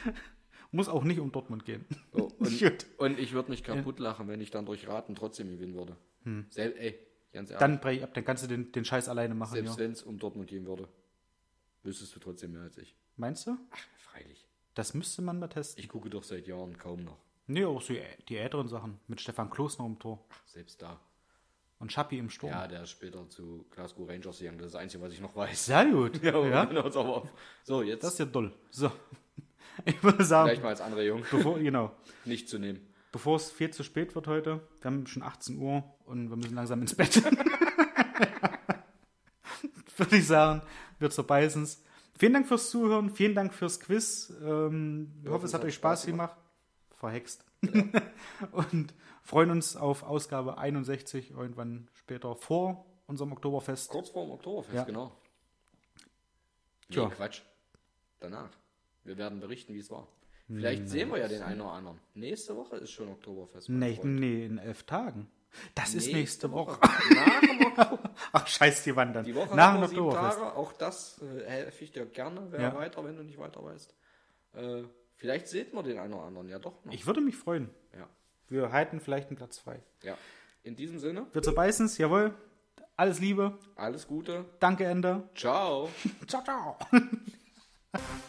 [LAUGHS] Muss auch nicht um Dortmund gehen. So, [LAUGHS] und, und ich würde mich kaputt lachen, wenn ich dann durch Raten trotzdem gewinnen würde. Sel ey, ganz ehrlich. Hm. Dann ab, dann kannst du den, den Scheiß alleine machen. selbst Ja. wenn es um Dortmund gehen würde, wüsstest du trotzdem mehr als ich. Meinst du? Ach, freilich. Das müsste man mal testen. Ich gucke doch seit Jahren kaum noch. Nee, auch so die älteren Sachen. Mit Stefan Kloß noch im Tor. Ach, selbst da. Und Schappi im Sturm. Ja, der ist später zu Glasgow Rangers gegangen. Das ist das Einzige, was ich noch weiß. Sehr gut. [LAUGHS] Ja, ja? genau, auf. So, jetzt Das ist ja doll. So. [LAUGHS] Ich würde sagen, gleich mal als anderer Jung bevor, genau, [LAUGHS] nicht zu nehmen. bevor es viel zu spät wird heute, wir haben schon 18 Uhr und wir müssen langsam ins Bett. würde ich sagen, wir zerbeißen es. Vielen Dank fürs Zuhören, vielen Dank fürs Quiz. Ähm, ich hoffe, es hat euch Spaß gemacht. Verhext. und freuen uns auf Ausgabe 61 irgendwann später vor unserem Oktoberfest. Kurz vor dem Oktoberfest, Ja. genau. Nee, Tja. Quatsch. Danach. Wir werden berichten, wie es war. Vielleicht sehen wir ja den einen oder anderen. Nächste Woche ist schon Oktoberfest. Nee, nee, in elf Tagen. Das ist nächste Woche. Nach dem Oktober. [LAUGHS] Ach, scheiß die Wand dann. Die Woche Nach dem Oktoberfest. Tage. Auch das äh, helfe ich dir gerne. Wer Ja. weiter, wenn du nicht weiter weißt. Äh, vielleicht seht man den einen oder anderen. Ja, doch noch. Ich würde mich freuen. ja. Wir halten vielleicht einen Platz frei. ja. In diesem Sinne, Wir zerbeißen's, jawohl. Alles Liebe. alles Gute. Danke, Ende. Ciao. [LAUGHS] Ciao, ciao. [LAUGHS]